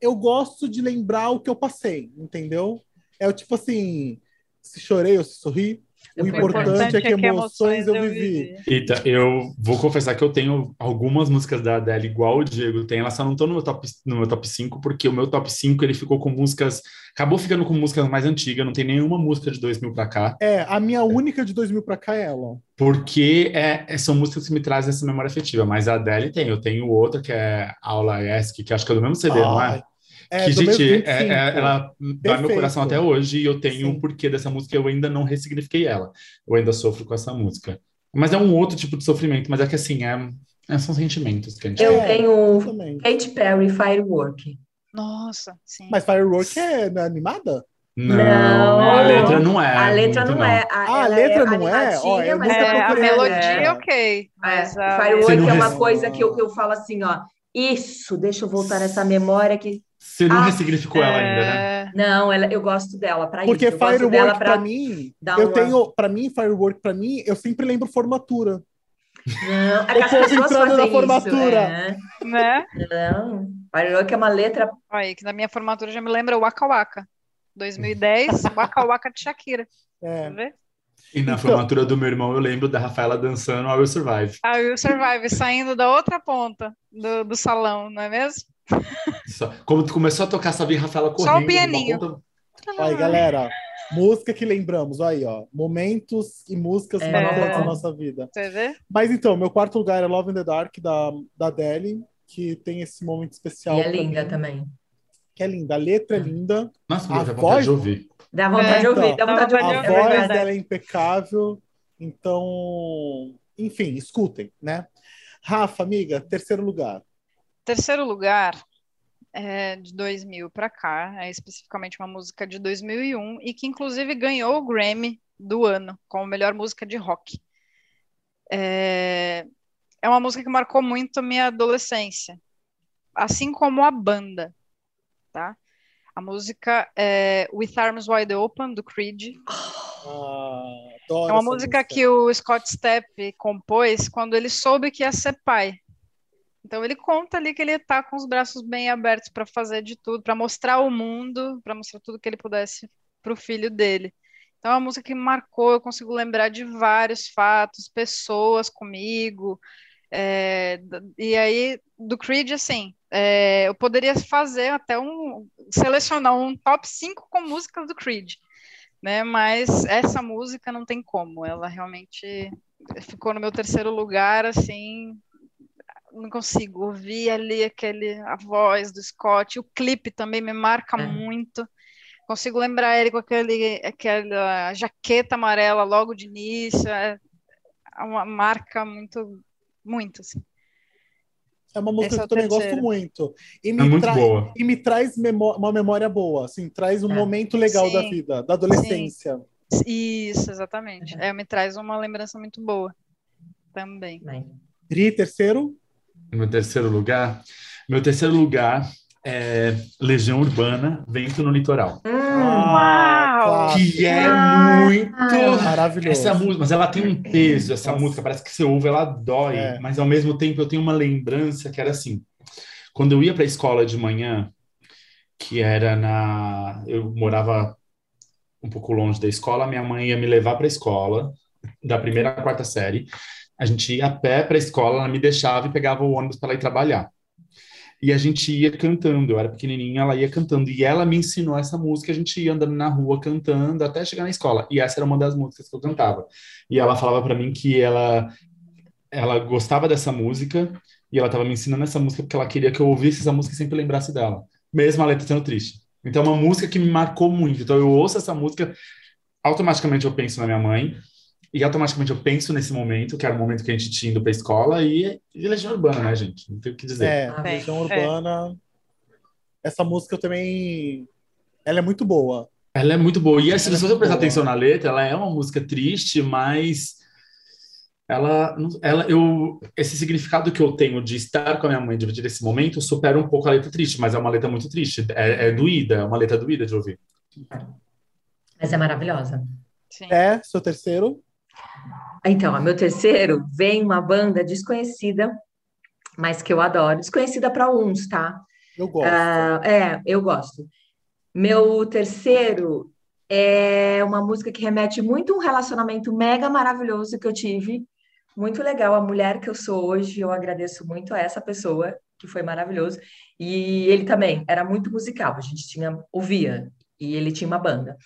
eu gosto de lembrar o que eu passei, entendeu? É o tipo assim, se chorei ou se sorri, o importante é que, emoções eu vivi. Eita, eu vou confessar que eu tenho algumas músicas da Adele igual o Diego tem, elas só não estão no meu top no meu top 5 porque o meu top 5 ele ficou com músicas, acabou ficando com músicas mais antigas, não tem nenhuma música de 2000 para cá. É, a minha única de 2000 para cá é ela. Porque é, é, são músicas que me trazem essa memória afetiva, mas a Adele tem, eu tenho outra que é Aula Ask, que acho que é do mesmo CD, não é? É, que, gente, é, é, ela dá meu coração até hoje e eu tenho um porquê dessa música, eu ainda não ressignifiquei ela. Eu ainda sofro com essa música. Mas é um outro tipo de sofrimento, mas é que assim, é, é são sentimentos que a gente Eu tenho Katy Perry, Firework. Nossa, sim. Mas Firework é animada? Não, não, a letra não é. A letra não, não, é. A, ah, a letra é não é? Ó, é, a melodia, ok. Mas a... Firework é uma coisa que eu, que eu falo assim, ó. Isso, deixa eu voltar nessa memória que você não ah, ressignificou é... ela ainda, né? Não, ela, eu gosto dela para isso. Porque Firework para mim, eu uma... tenho, para mim Firework para mim, eu sempre lembro formatura. Não, é que as pessoas fazem na formatura. Isso, é. Né? Não, Firework é uma letra. Aí, que na minha formatura já me lembra o Waka Waka. 2010, *laughs* Waka Waka de Shakira. É. Tá e na então, formatura do meu irmão eu lembro da Rafaela dançando I Will Survive. I Will Survive, saindo da outra ponta do, do salão, não é mesmo? Como tu começou a tocar, sabia, Rafaela correndo. Só o pianinho. Ponta... Aí, galera, música que lembramos, aí, ó. Momentos e músicas é. marcantes da nossa vida. Você vê? Mas então, meu quarto lugar é Love in the Dark, da, da Adele, que tem esse momento especial. E é linda mim, também. Que é linda. A letra é linda. Nossa, a dá voz... vontade de ouvir. Dá vontade é, de ouvir, dá vontade de ouvir. A voz é dela é impecável. Então, enfim, escutem, né? Rafa, amiga, terceiro lugar. Terceiro lugar é de 2000 para cá, é especificamente uma música de 2001 e que inclusive ganhou o Grammy do ano como melhor música de rock. É, é uma música que marcou muito a minha adolescência, assim como a banda, tá? A música é With Arms Wide Open, do Creed. Ah, é uma música, música que o Scott Stepp compôs quando ele soube que ia ser pai. Então ele conta ali que ele está com os braços bem abertos para fazer de tudo, para mostrar o mundo, para mostrar tudo que ele pudesse para o filho dele. Então é uma música que marcou, eu consigo lembrar de vários fatos, pessoas comigo. É, e aí, do Creed, assim, é, eu poderia fazer até um. selecionar um top 5 com músicas do Creed. Né, mas essa música não tem como, ela realmente ficou no meu terceiro lugar, assim, não consigo ouvir ali aquele, a voz do Scott. O clipe também me marca é. muito. Consigo lembrar ele com aquele, aquela jaqueta amarela logo de início. É uma marca muito, muito, assim. É uma música Esse que eu também gosto muito. E é me, é muito boa. e me traz memó uma memória boa, assim, traz um é. momento legal Sim. da vida, da adolescência. Sim. Isso, exatamente. É, me traz uma lembrança muito boa também. Pri, terceiro? Meu terceiro lugar? Meu terceiro lugar é Legião Urbana, Vento no Litoral. Uau! Que é muito maravilhoso. Essa música, mas ela tem um peso, essa Nossa. música, parece que você ouve, ela dói, é. mas ao mesmo tempo eu tenho uma lembrança que era assim. Quando eu ia para a escola de manhã, que era na. Eu morava um pouco longe da escola, minha mãe ia me levar para a escola, da primeira à quarta série. A gente ia a pé para a escola, ela me deixava e pegava o ônibus para ir trabalhar. E a gente ia cantando, eu era pequenininha, ela ia cantando. E ela me ensinou essa música, a gente ia andando na rua cantando até chegar na escola. E essa era uma das músicas que eu cantava. E ela falava para mim que ela, ela gostava dessa música e ela estava me ensinando essa música porque ela queria que eu ouvisse essa música e sempre lembrasse dela, mesmo a letra sendo triste. Então, é uma música que me marcou muito. Então, eu ouço essa música, automaticamente eu penso na minha mãe, e automaticamente eu penso nesse momento, que era o momento que a gente tinha ido para a escola, e, e Legião Urbana, né, gente? Não tem o que dizer. É, ah, Legião Urbana. É. Essa música eu também. Ela é muito boa. Ela é muito boa. E se você prestar atenção na letra, ela é uma música triste, mas ela, ela, eu, esse significado que eu tenho de estar com a minha mãe, dividir esse momento, supera um pouco a letra triste, mas é uma letra muito triste, é, é doída, é uma letra doída de ouvir. Mas é maravilhosa. Sim. É, seu terceiro? Então, meu terceiro vem uma banda desconhecida, mas que eu adoro. Desconhecida para uns, tá? Eu gosto. Uh, é, eu gosto. Meu terceiro é uma música que remete muito a um relacionamento mega maravilhoso que eu tive. Muito legal. A mulher que eu sou hoje, eu agradeço muito a essa pessoa, que foi maravilhoso. E ele também era muito musical. A gente tinha, ouvia, e ele tinha uma banda.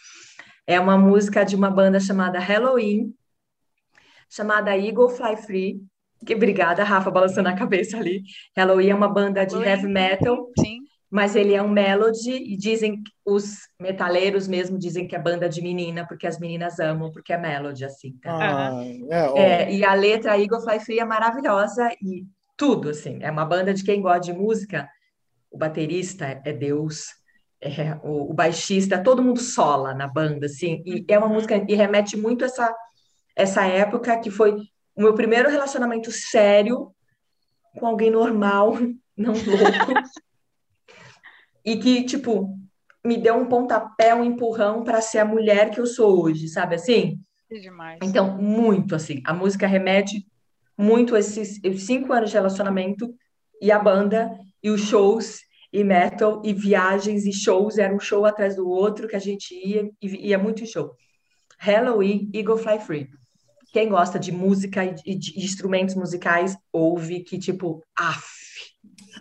É uma música de uma banda chamada Halloween, chamada Eagle Fly Free. Que obrigada, Rafa, balançando a cabeça ali. Halloween é uma banda de heavy metal. Sim mas ele é um melody e dizem os metaleiros mesmo dizem que é banda de menina porque as meninas amam porque é melody assim tá? ah, é, é, e a letra Eagle Fly Free é maravilhosa e tudo assim é uma banda de quem gosta de música o baterista é Deus é, o, o, baixista todo mundo sola na banda assim e é uma música e remete muito a essa essa época que foi o meu primeiro relacionamento sério com alguém normal *laughs* não louco *laughs* e que, tipo, me deu um pontapé, um empurrão para ser a mulher que eu sou hoje, sabe assim? É demais. Então, muito assim. A música remete muito a esses, esses cinco anos de relacionamento e a banda e os shows e metal e viagens e shows. Era um show atrás do outro que a gente ia e ia muito show. Halloween, Eagle Fly Free. Quem gosta de música e de instrumentos musicais ouve que, tipo, af,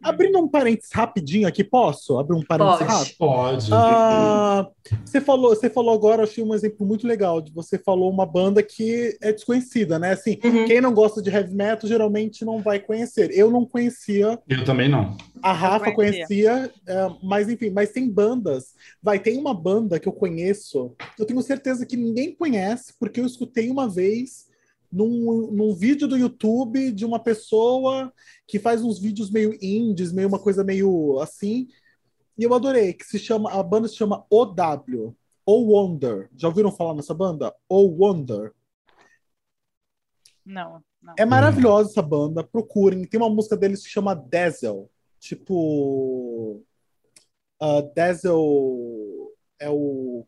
Abrindo um parênteses rapidinho aqui, posso? Abrir um parênteses Pode. rápido? Pode. Ah, você, falou, você falou agora, eu achei um exemplo muito legal, de você falou uma banda que é desconhecida, né? Assim, uhum. quem não gosta de heavy metal geralmente não vai conhecer. Eu não conhecia. Eu também não. A Rafa conhecia, conhecia é, mas enfim, mas tem bandas. Vai, tem uma banda que eu conheço, eu tenho certeza que ninguém conhece, porque eu escutei uma vez num, num vídeo do YouTube de uma pessoa que faz uns vídeos meio indies, meio uma coisa meio assim. E eu adorei, que se chama, a banda se chama OW, O Wonder. Já ouviram falar nessa banda? O Wonder. Não, não. É maravilhosa essa banda, procurem. Tem uma música deles que se chama Dazzle. Tipo. Uh, Dazzle é o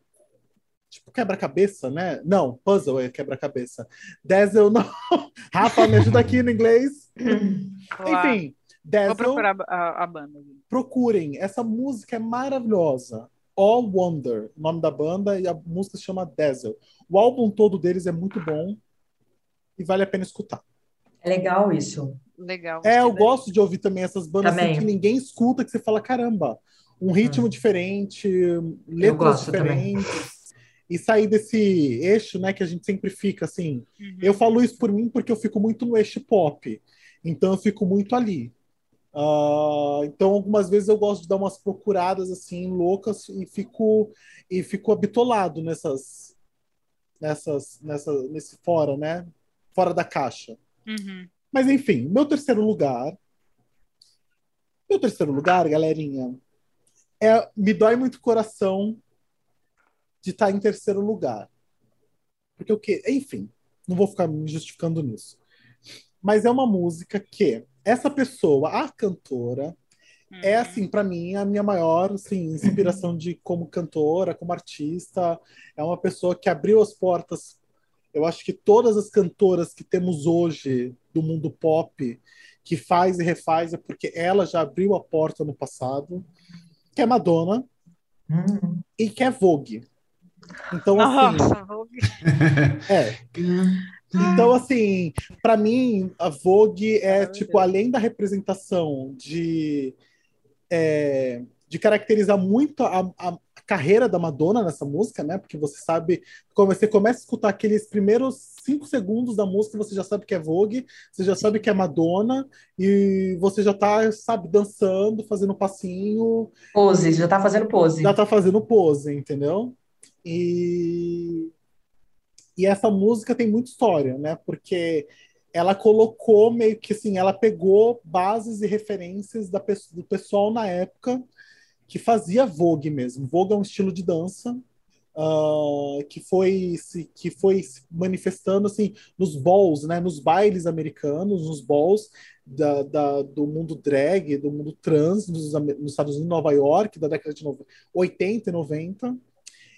tipo quebra-cabeça, né? Não, puzzle é quebra-cabeça. Dazzle não. *laughs* Rafa, me ajuda aqui no inglês. Enfim, Dazzle. Vou procurar a, a, banda. Procurem, essa música é maravilhosa. All Wonder, o nome da banda, e a música se chama Dazzle. O álbum todo deles é muito bom e vale a pena escutar. É legal isso. Legal. É, eu gosto de ouvir também essas bandas assim, que ninguém escuta, que você fala, caramba, um ritmo hum. diferente, letras diferentes. Também e sair desse eixo, né, que a gente sempre fica assim. Uhum. Eu falo isso por mim porque eu fico muito no eixo pop, então eu fico muito ali. Uh, então algumas vezes eu gosto de dar umas procuradas assim loucas e fico e fico habitolado nessas nessas nessa nesse fora, né, fora da caixa. Uhum. Mas enfim, meu terceiro lugar, meu terceiro lugar, galerinha, é me dói muito o coração de estar tá em terceiro lugar. Porque o que? Enfim, não vou ficar me justificando nisso. Mas é uma música que essa pessoa, a cantora, é, uhum. é assim para mim a minha maior assim, inspiração de como cantora, como artista. É uma pessoa que abriu as portas. Eu acho que todas as cantoras que temos hoje do mundo pop que faz e refaz é porque ela já abriu a porta no passado, que é Madonna uhum. e que é Vogue. Então, assim. *laughs* é. Então, assim, para mim, a Vogue é, tipo, além da representação de. É, de caracterizar muito a, a, carreira da Madonna nessa música, né? Porque você sabe, quando você começa a escutar aqueles primeiros cinco segundos da música, você já sabe que é Vogue, você já sabe que é Madonna, e você já tá, sabe, dançando, fazendo passinho. Pose, já tá fazendo pose. Já tá fazendo pose, entendeu? E, e essa música tem muita história, né? Porque ela colocou meio que assim, ela pegou bases e referências da, do pessoal na época que fazia Vogue mesmo. Vogue é um estilo de dança uh, que foi se, que foi se manifestando assim nos balls, né, nos bailes americanos, nos balls da, da, do mundo drag, do mundo trans nos, nos Estados Unidos, Nova York, da década de 80 e 90.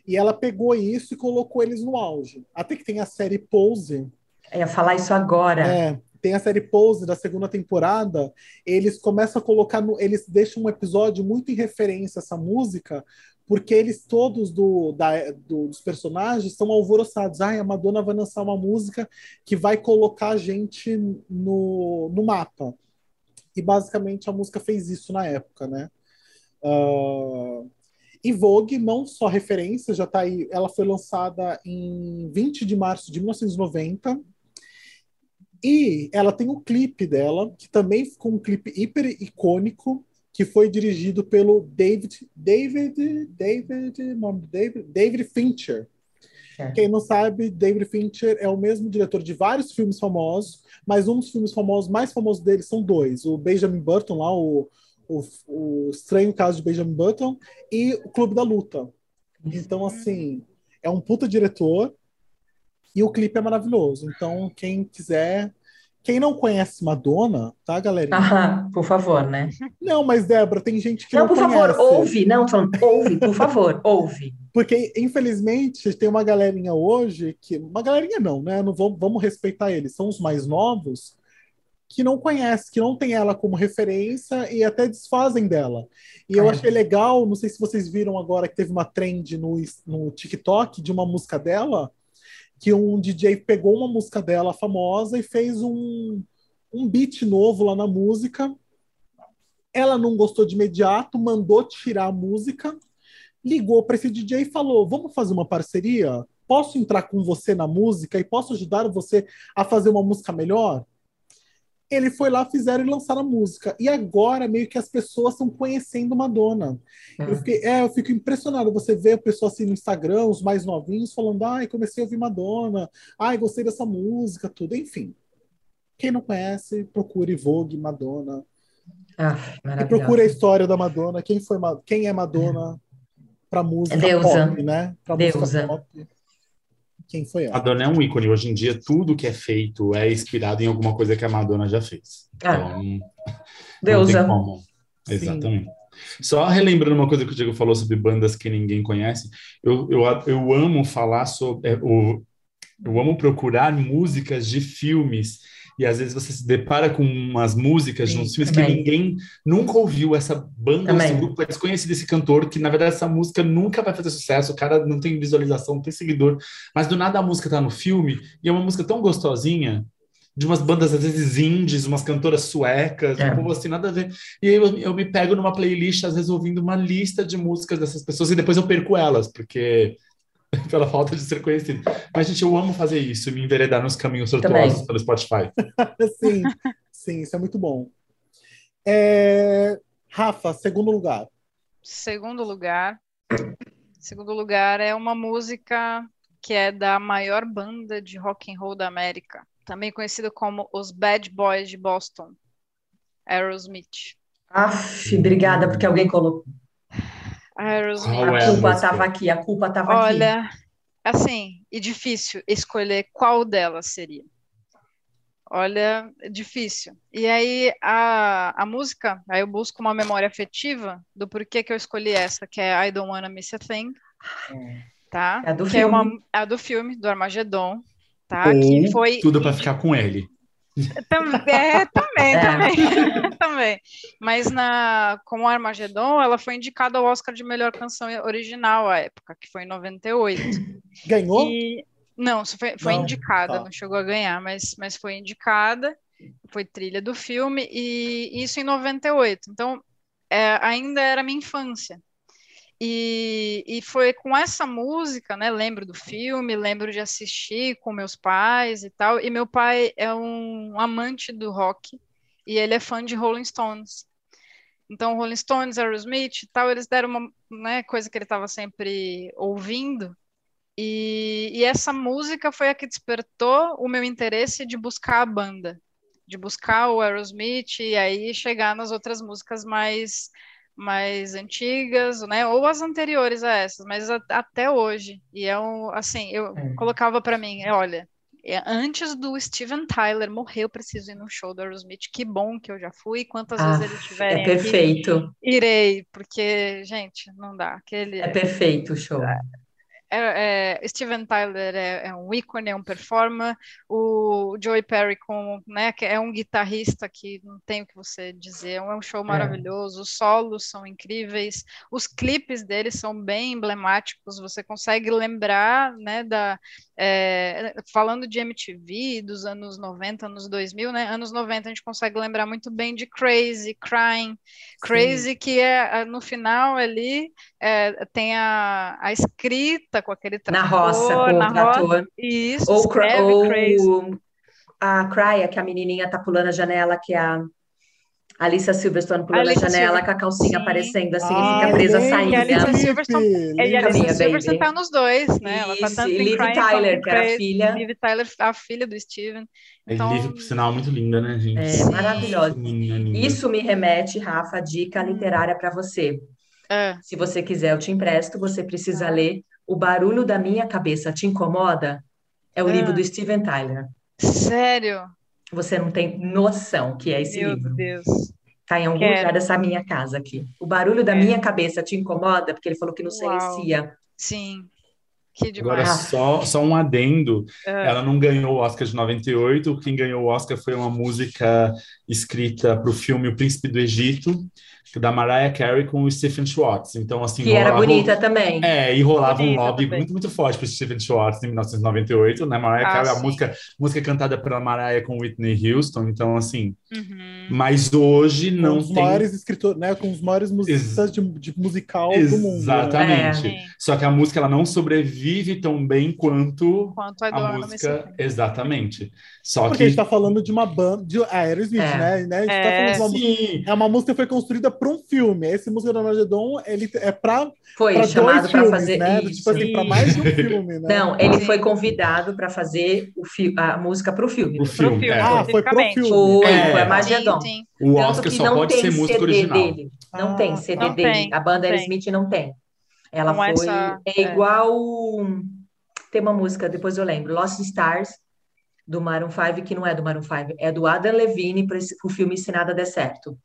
E ela pegou isso e colocou eles no auge. Até que tem a série Pose. Eu ia falar isso agora. É, tem a série Pose da segunda temporada, eles começam a colocar, no, eles deixam um episódio muito em referência a essa música, porque eles todos do, da, do, dos personagens estão alvoroçados. Ai, a Madonna vai lançar uma música que vai colocar a gente no, no mapa. E basicamente a música fez isso na época, né? Uh, e Vogue, não só referência, já tá aí. Ela foi lançada em 20 de março de 1990. E ela tem um clipe dela, que também ficou um clipe hiper icônico, que foi dirigido pelo David, David, David, nome David, David Fincher. É. Quem não sabe, David Fincher é o mesmo diretor de vários filmes famosos, mas um dos filmes famosos, mais famosos dele são dois: o Benjamin Burton, lá, o, o, o Estranho Caso de Benjamin Button e o Clube da Luta. Então, assim, é um puta diretor e o clipe é maravilhoso. Então, quem quiser quem não conhece Madonna, tá, galerinha? Ah, por favor, né? Não, mas Débora, tem gente que não, não por conhece. favor, ouve, não, ouve, por favor, ouve. Porque, infelizmente, tem uma galerinha hoje que. Uma galerinha não, né? Não vamos, vamos respeitar eles, são os mais novos, que não conhece, que não tem ela como referência e até desfazem dela. E é. eu achei legal, não sei se vocês viram agora que teve uma trend no, no TikTok de uma música dela que um DJ pegou uma música dela famosa e fez um, um beat novo lá na música. Ela não gostou de imediato, mandou tirar a música, ligou para esse DJ e falou: Vamos fazer uma parceria? Posso entrar com você na música e posso ajudar você a fazer uma música melhor? Ele foi lá, fizeram e lançaram a música. E agora, meio que as pessoas estão conhecendo Madonna. É. Eu, fiquei, é, eu fico impressionado. Você vê o pessoal assim no Instagram, os mais novinhos, falando: ai, comecei a ouvir Madonna, ai, gostei dessa música, tudo. Enfim. Quem não conhece, procure Vogue, Madonna. Ah, e procure a história da Madonna. Quem, foi, quem é Madonna para música Deusa. pop, né? Pra Deusa. música pop quem foi ela. Madonna é um ícone. Hoje em dia, tudo que é feito é inspirado em alguma coisa que a Madonna já fez. Ah. Então, Deusa. Exatamente. Só relembrando uma coisa que o Diego falou sobre bandas que ninguém conhece, eu, eu, eu amo falar sobre. É, o, eu amo procurar músicas de filmes e às vezes você se depara com umas músicas Sim, de uns filmes também. que ninguém nunca ouviu essa banda, também. esse grupo é desconhecido esse cantor, que na verdade essa música nunca vai fazer sucesso, o cara não tem visualização, não tem seguidor, mas do nada a música tá no filme e é uma música tão gostosinha, de umas bandas às vezes indies, umas cantoras suecas, é. um povo assim, nada a ver. E aí eu, eu, me pego numa playlist, às vezes ouvindo uma lista de músicas dessas pessoas e depois eu perco elas, porque *laughs* pela falta de ser conhecido. Mas, gente, eu amo fazer isso, me enveredar nos caminhos tortuosos pelo Spotify. *laughs* sim, sim, isso é muito bom. É... Rafa, segundo lugar. Segundo lugar. Segundo lugar é uma música que é da maior banda de rock and roll da América, também conhecida como os Bad Boys de Boston, Aerosmith. Aff, obrigada porque alguém colocou. Aerosmith. a é culpa estava aqui, a culpa estava aqui. Olha, assim, e difícil escolher qual delas seria. Olha, difícil. E aí a, a música, aí eu busco uma memória afetiva do porquê que eu escolhi essa, que é I Don't Wanna Miss a Thing. É. Tá? É a do que filme. é uma é a do filme do Armagedon, tá? Ou que foi tudo para ficar com ele. É, também, é. também, *laughs* também. Mas na, com o Armagedon, ela foi indicada ao Oscar de melhor canção original à época, que foi em 98. *laughs* Ganhou? E, não, foi, foi não, indicada, tá. não chegou a ganhar, mas, mas foi indicada, foi trilha do filme, e isso em 98. Então, é, ainda era minha infância. E, e foi com essa música, né? Lembro do filme, lembro de assistir com meus pais e tal. E meu pai é um amante do rock e ele é fã de Rolling Stones. Então, Rolling Stones, Aerosmith e tal, eles deram uma né, coisa que ele estava sempre ouvindo. E, e essa música foi a que despertou o meu interesse de buscar a banda, de buscar o Aerosmith e aí chegar nas outras músicas mais mais antigas, né? Ou as anteriores a essas, mas a, até hoje. E é um, assim, eu é. colocava para mim, olha, é, antes do Steven Tyler morrer, eu preciso ir no show do Aerosmith. Que bom que eu já fui. Quantas ah, vezes ele tiver. É perfeito. Aqui, irei, porque, gente, não dá. Aquele, é perfeito o show. É, é, é, Steven Tyler é, é, um ícone, é um performer, o Joey Perry com, né, é um guitarrista que não tem o que você dizer, é um show é. maravilhoso, os solos são incríveis, os clipes dele são bem emblemáticos, você consegue lembrar, né, da, é, falando de MTV dos anos 90, anos 2000, né? Anos 90 a gente consegue lembrar muito bem de Crazy, Crying, Crazy Sim. que é no final ali é, tem a, a escrita com aquele trator, na roça, com na o trator. Isso, ou, ou a Cry, que a menininha tá pulando a janela, que é a Alicia Silverstone pulando Alicia na janela Silver... com a calcinha Sim. aparecendo assim, ah, fica presa sim, saindo. E a Alicia Silverstone, e a Alicia Silverstone tá nos dois, né? Ela tá tanto e Liv Tyler, que era a filha. Liv Tyler, a filha do Steven. Então... Liv, por sinal, muito linda, né, gente? É, sim. maravilhosa. Linda, linda. Isso me remete, Rafa, dica literária para você. É. Se você quiser, eu te empresto, você precisa é. ler O Barulho da Minha Cabeça Te Incomoda? É o livro é. do Steven Tyler. Sério? Você não tem noção que é esse Meu livro. Meu Deus. Tá em algum Quero. lugar dessa minha casa aqui. O barulho da é. minha cabeça te incomoda? Porque ele falou que não silencia. Sim. Que demais. Agora, só, só um adendo. É. Ela não ganhou o Oscar de 98. Quem ganhou o Oscar foi uma música escrita para o filme O Príncipe do Egito, da Mariah Carey com o Stephen Schwartz. Então, assim. Que rolava, era bonita também. É, e rolava bonita um lobby também. muito, muito forte para Stephen Schwartz em 1998, né? Mariah ah, Carey, sim. a música, música cantada pela Mariah com Whitney Houston. Então, assim. Uhum. Mas hoje com não os tem. maiores escritores, né? Com os maiores musicistas de, de, musical Exatamente. do mundo. Né? Exatamente. É. Só que a música ela não sobrevive tão bem quanto, quanto a, a música. Exatamente. Só Porque que... a gente tá falando de uma banda, de Aerosmith, é. né? né? A gente é. tá falando de uma música, é uma música que foi construída para um filme. Esse música do Armagedon, ele é para Foi pra chamado para fazer né? Isso. Tipo assim, para mais de um filme, né? Não, ele foi convidado para fazer o fi a música para o filme. O filme. filme é. Ah, foi pro filme. Foi, é. foi Armagedon. Sim, sim. O Oscar só pode ser música original. Dele. Não ah, tem CD não dele. Tem, a banda Aerosmith não tem. Ela não foi essa... é igual tem uma música, depois eu lembro, Lost Stars do Maroon 5, que não é do Maroon 5, é do Adam Levine para o filme Se Nada Der Certo,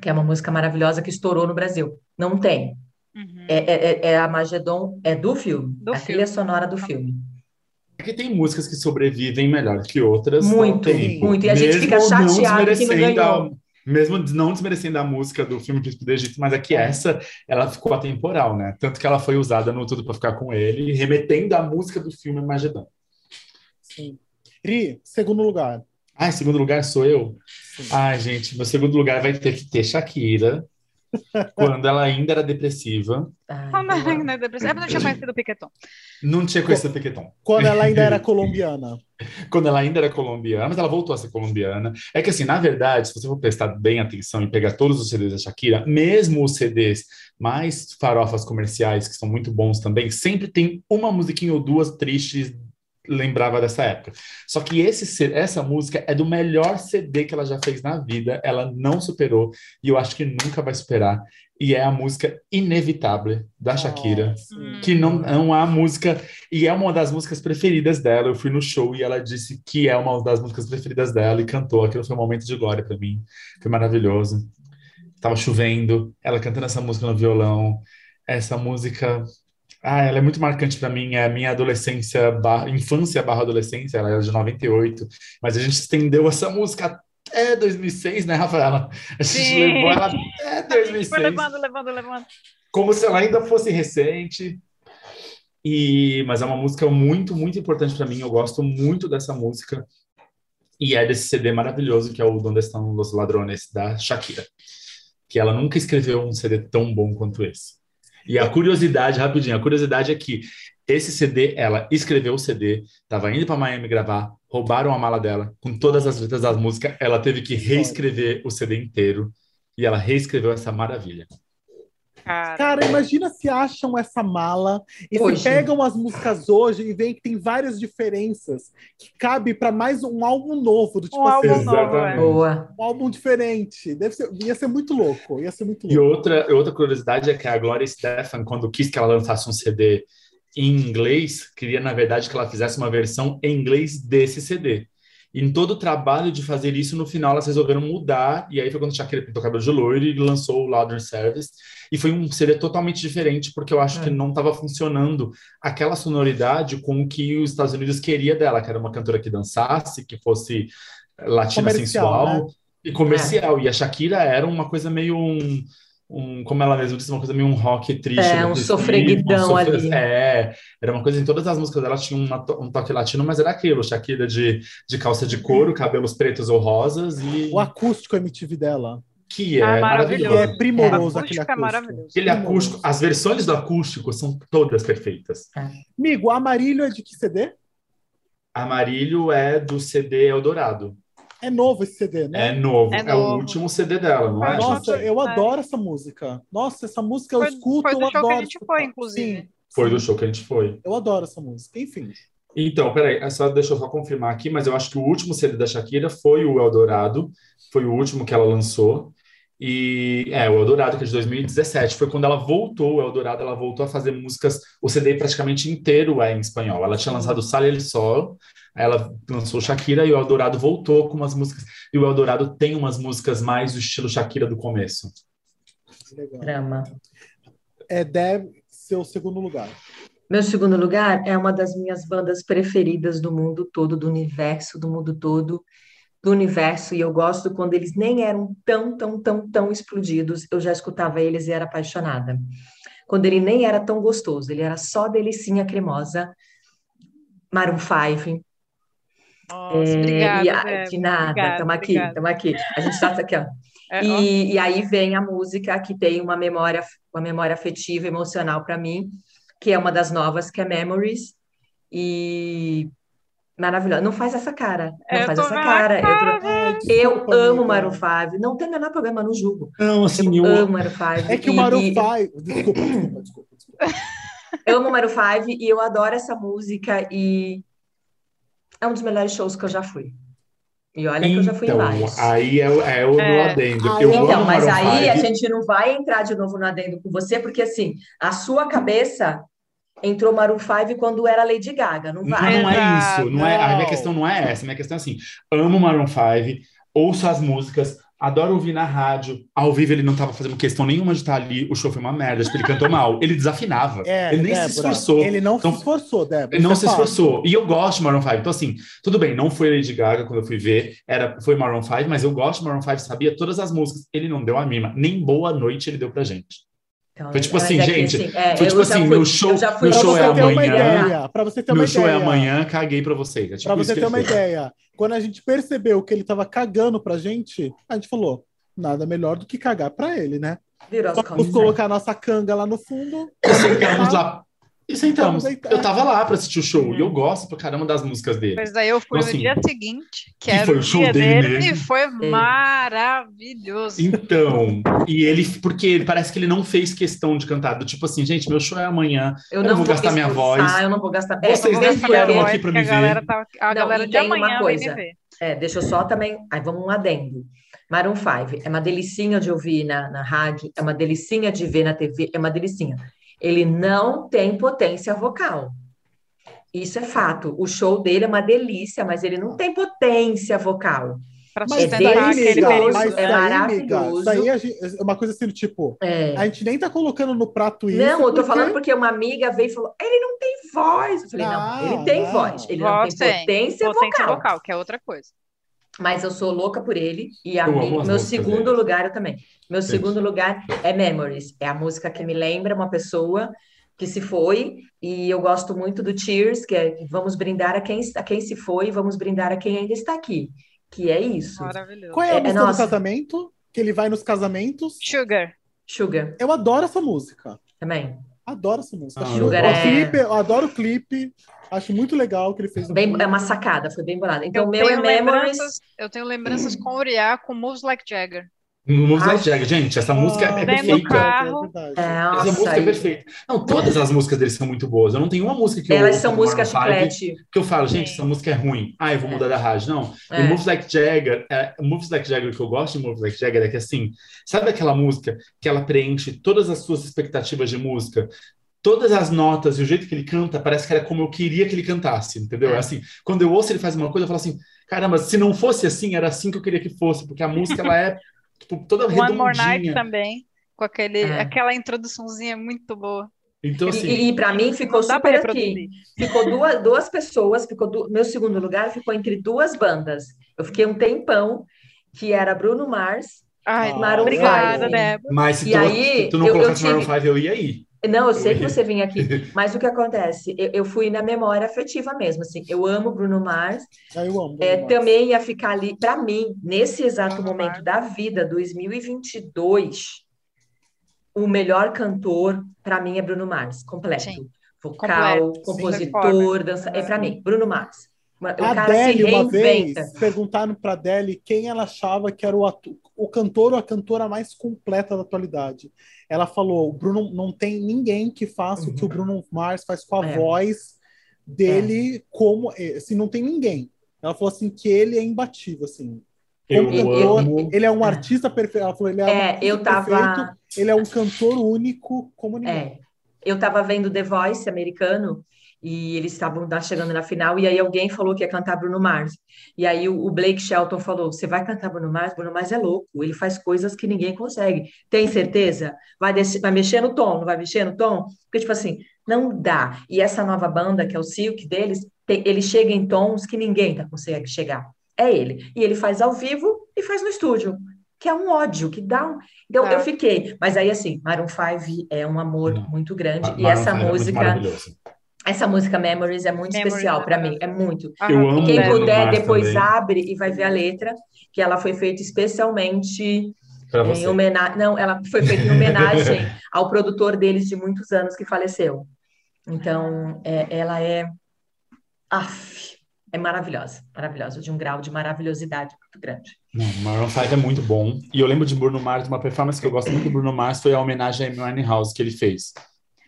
que é uma música maravilhosa que estourou no Brasil. Não tem. Uhum. É, é, é, é, a Magedon, é do filme, do a filme. trilha sonora do filme. Porque tem músicas que sobrevivem melhor que outras. Muito, muito. E a gente fica chateado que não ganhou. mesmo não desmerecendo a música do filme Príncipe do Egito, mas é que essa, ela ficou atemporal, né? Tanto que ela foi usada no Tudo para Ficar Com Ele, remetendo à música do filme Magedon. Sim. Ri, segundo lugar. Ah, segundo lugar sou eu? Ai, gente, meu segundo lugar vai ter que ter Shakira. *laughs* quando ela ainda era depressiva. Quando ela ainda era depressiva. Eu não tinha conhecido o Piqueton. Não tinha conhecido o Piqueton. Quando ela ainda era *laughs* colombiana. quando ela ainda era colombiana, mas ela voltou a ser colombiana. É que assim, na verdade, se você for prestar bem atenção e pegar todos os CDs da Shakira, mesmo os CDs mais farofas comerciais, que são muito bons também, sempre tem uma musiquinha ou duas tristes lembrava dessa época. Só que esse, essa música é do melhor CD que ela já fez na vida, ela não superou e eu acho que nunca vai superar. E é a música Inevitável da Shakira, que não, não há música, e é uma das músicas preferidas dela. Eu fui no show e ela disse que é uma das músicas preferidas dela e cantou. Aquilo foi um momento de glória para mim, foi maravilhoso. Tava chovendo, ela cantando essa música no violão. Essa música ah, ela é muito marcante para mim, é a minha adolescência, barra, infância barra adolescência, ela é de 98, mas a gente estendeu essa música até 2006, né, Rafaela? A gente Sim. levou ela *laughs* até 2006. Foi levando, levando, levando. Como se ela ainda fosse recente. E, mas é uma música muito, muito importante para mim, eu gosto muito dessa música. E é desse CD maravilhoso que é o Donde Estão os Ladrones, da Shakira. Que ela nunca escreveu um CD tão bom quanto esse. E a curiosidade, rapidinho, a curiosidade é que esse CD, ela escreveu o CD, estava indo para Miami gravar, roubaram a mala dela com todas as letras das músicas, ela teve que reescrever o CD inteiro e ela reescreveu essa maravilha. Cara. Cara, imagina se acham essa mala e hoje. se pegam as músicas hoje e veem que tem várias diferenças que cabe para mais um álbum novo do tipo um assim, álbum novo, é. Boa. um álbum diferente. Deve ser, ia ser muito louco, ia ser muito louco. E outra, outra curiosidade é que a Gloria Stefan, quando quis que ela lançasse um CD em inglês, queria na verdade que ela fizesse uma versão em inglês desse CD. E em todo o trabalho de fazer isso, no final elas resolveram mudar, e aí foi quando Shakira pintou cabelo de loiro e lançou o Louder Service. E foi um CD totalmente diferente, porque eu acho é. que não estava funcionando aquela sonoridade com o que os Estados Unidos queria dela, que era uma cantora que dançasse, que fosse latina sensual né? e comercial. É. E a Shakira era uma coisa meio um um, como ela mesma disse, uma coisa meio um rock triste. É, um sofreguidão um ali. É, era uma coisa em todas as músicas dela tinha uma, um toque latino, mas era aquilo, Shakira de, de calça de couro, cabelos pretos ou rosas e... O acústico MTV dela. Que é ah, maravilhoso. é primoroso é, aquele acústico. É maravilhoso. Aquele acústico, as versões do acústico são todas perfeitas. É. Amigo, Amarilho é de que CD? Amarilho é do CD Eldorado. É novo esse CD, né? É novo. É, novo. é o último CD dela, não é? Nossa, eu é. adoro essa música. Nossa, essa música eu foi, escuto, foi do eu show adoro. que a gente foi, inclusive. Sim, foi do show que a gente foi. Eu adoro essa música. Enfim. Então, peraí, é só, deixa eu só confirmar aqui, mas eu acho que o último CD da Shakira foi o Eldorado, foi o último que ela lançou. E é, o Eldorado, que é de 2017, foi quando ela voltou, o Eldorado, ela voltou a fazer músicas, o CD praticamente inteiro é em espanhol. Ela tinha lançado Sale El Sol, ela lançou Shakira e o Eldorado voltou com umas músicas. E o Eldorado tem umas músicas mais do estilo Shakira do começo. Legal. Drama. É, deve ser o segundo lugar. Meu segundo lugar é uma das minhas bandas preferidas do mundo todo, do universo, do mundo todo, do universo. E eu gosto quando eles nem eram tão, tão, tão, tão explodidos. Eu já escutava eles e era apaixonada. Quando ele nem era tão gostoso, ele era só delicinha cremosa. Maroon 5, nossa, é, obrigada, e a, de nada, estamos aqui, estamos aqui. A gente está aqui, ó. *laughs* É, e, e, aí vem a música que tem uma memória, uma memória afetiva, emocional para mim, que é uma das novas, que é Memories. E maravilhosa. Não faz essa cara. Não faz essa cara. cara. Eu, eu amo Maroon 5. Não tem o menor problema, não julgo. Não, assim, eu, eu amo Maroon 5. É que e, o Maroon 5... Desculpa, desculpa, desculpa. desculpa. Eu amo Maroon 5 e eu adoro essa música e é um dos melhores shows que eu já fui. E olha então, que eu já fui em então, vários. Aí é, é o é. adendo. eu então, mas aí a gente não vai entrar de novo no adendo com você, porque assim, a sua cabeça entrou Maroon 5 quando era Lady Gaga, não vai. Não, não é isso, não, não, é, a minha questão não é essa, a minha questão é assim, amo Maroon 5, ouço as músicas, adoro ouvir na rádio. Ao vivo ele não estava fazendo questão nenhuma de estar ali. O show foi uma merda, tipo, ele cantou mal. Ele desafinava. É, ele nem Débora, se esforçou. Ele não então, se esforçou, Débora. Ele não é se esforçou. E eu gosto de Maroon 5. Então, assim, tudo bem, não foi Lady Gaga quando eu fui ver, era, foi Maroon 5, mas eu gosto de Maroon 5, sabia todas as músicas. Ele não deu a mima. Nem boa noite ele deu pra gente. Então, foi tipo assim, é gente. Assim, é, foi tipo assim, fui, meu show, meu show é amanhã. Para você ter uma meu ideia. show é amanhã, caguei para vocês. É tipo para você ter uma ideia. Quando a gente percebeu que ele tava cagando pra gente, a gente falou: nada melhor do que cagar para ele, né? Virou Só vamos colocar a nossa canga lá no fundo. Sentamos lá. E sentamos. Eu tava lá para assistir o show e eu gosto pra caramba das músicas dele. Mas daí eu fui então, no assim, dia seguinte, que, que era foi o show dele, dele e foi é. maravilhoso. Então, e ele, porque ele parece que ele não fez questão de cantar, do tipo assim, gente, meu show é amanhã, eu, eu não, vou, vou gastar minha voz. Eu não vou gastar. Vocês nem vieram aqui para me ver. A galera, tá, a não, galera de amanhã uma coisa. É, deixa eu só também. Aí vamos um adendo. Maroon 5 é uma delicinha de ouvir na, na rádio, é uma delicinha de ver na TV, é uma delicinha. Ele não tem potência vocal. Isso é fato. O show dele é uma delícia, mas ele não tem potência vocal. É delicioso, é maravilhoso. Isso aí é uma coisa assim, tipo, é. a gente nem tá colocando no prato isso. Não, eu tô porque... falando porque uma amiga veio e falou: ele não tem voz. Eu falei, não, não ele tem não. voz, ele voz não tem potência, potência vocal. vocal. Que é outra coisa mas eu sou louca por ele. E a meu segundo dele. lugar, eu também. Meu segundo lugar é Memories. É a música que me lembra uma pessoa que se foi. E eu gosto muito do Cheers, que é Vamos brindar a quem, a quem se foi, vamos brindar a quem ainda está aqui. Que é isso. Maravilhoso. Qual é a é, música é, do casamento? Que ele vai nos casamentos? Sugar. Sugar. Eu adoro essa música. Também. Adoro essa música. Ah, Sugar é... clipe, eu adoro o clipe. Acho muito legal o que ele fez. Bem, é uma sacada, foi bem bolado. Então, eu meu é Memories. Eu tenho lembranças com Uriah, com Moves Like Jagger. Moves Like Jagger, gente, essa música é perfeita. Carro. É, essa música é perfeita. Não, todas as músicas deles são muito boas. Eu não tenho uma música que eu Elas são música chiclete. Que eu falo, gente, essa música é ruim. Ah, eu vou mudar da rádio. Não. É. E Moves Like Jagger, é, Moves Like Jagger, que eu gosto de Moves Like Jagger é que assim, sabe aquela música que ela preenche todas as suas expectativas de música? Todas as notas e o jeito que ele canta parece que era como eu queria que ele cantasse, entendeu? É. Assim, quando eu ouço ele faz uma coisa, eu falo assim, caramba, se não fosse assim, era assim que eu queria que fosse, porque a música ela é *laughs* tipo, toda One redondinha. More Night também, com aquele, é. aquela introduçãozinha muito boa. Então, assim, e, e para mim ficou super aqui. Ficou duas, duas pessoas, ficou do, meu segundo lugar ficou entre duas bandas. Eu fiquei um tempão que era Bruno Mars, Ai, Maroon obrigada, Débora. Mas se tu, aí, tu não eu, colocasse eu tive... Maroon 5, eu ia aí. Não, eu sei que você vinha aqui, *laughs* mas o que acontece? Eu, eu, fui na memória afetiva mesmo, assim, eu amo Bruno Mars. Ah, eu amo. É, também ia ficar ali, para mim, nesse exato Bruno momento Mars. da vida, 2022, o melhor cantor, para mim, é Bruno Mars, completo. Sim. Vocal, completo. compositor, Sim, dança, é para mim, Bruno Mars. O a Adele, se reinventa. uma vez, perguntaram para Adele quem ela achava que era o, o cantor ou a cantora mais completa da atualidade. Ela falou: o Bruno não tem ninguém que faça uhum. o que o uhum. Bruno Mars faz com a é. voz dele, é. como assim, não tem ninguém. Ela falou assim que ele é imbatível, assim. Eu cantor, amo. ele é um artista perfeito. Ela falou, ele é, é um eu tava... perfeito, ele é um cantor único como ninguém. É. Eu estava vendo The Voice americano e eles estavam chegando na final, e aí alguém falou que ia cantar Bruno Mars. E aí o, Blake Shelton falou: Você vai cantar Bruno Mars? Bruno Mars é louco, ele faz coisas que ninguém consegue. Tem certeza? Vai, descer, vai mexer no tom, não vai mexer no tom? Porque, tipo assim, não dá. E essa nova banda, que é o Silk deles, tem, ele chega em tons que ninguém tá consegue chegar. É ele. E ele faz ao vivo e faz no estúdio que é um ódio, que dá um. Então, eu fiquei. Mas aí, assim, Maroon 5 é um amor muito grande. e essa música. É essa música Memories é muito Memories especial para mim, é muito. Eu amo Quem puder depois também. abre e vai ver a letra, que ela foi feita especialmente em homenagem, não, ela foi feita em homenagem *laughs* ao produtor deles de muitos anos que faleceu. Então, é, ela é af, é maravilhosa, maravilhosa, de um grau de maravilhosidade muito grande. Não, Maroon 5 é muito bom. E eu lembro de Bruno Mars, uma performance que eu gosto muito do Bruno Mars foi a homenagem a Amy Winehouse que ele fez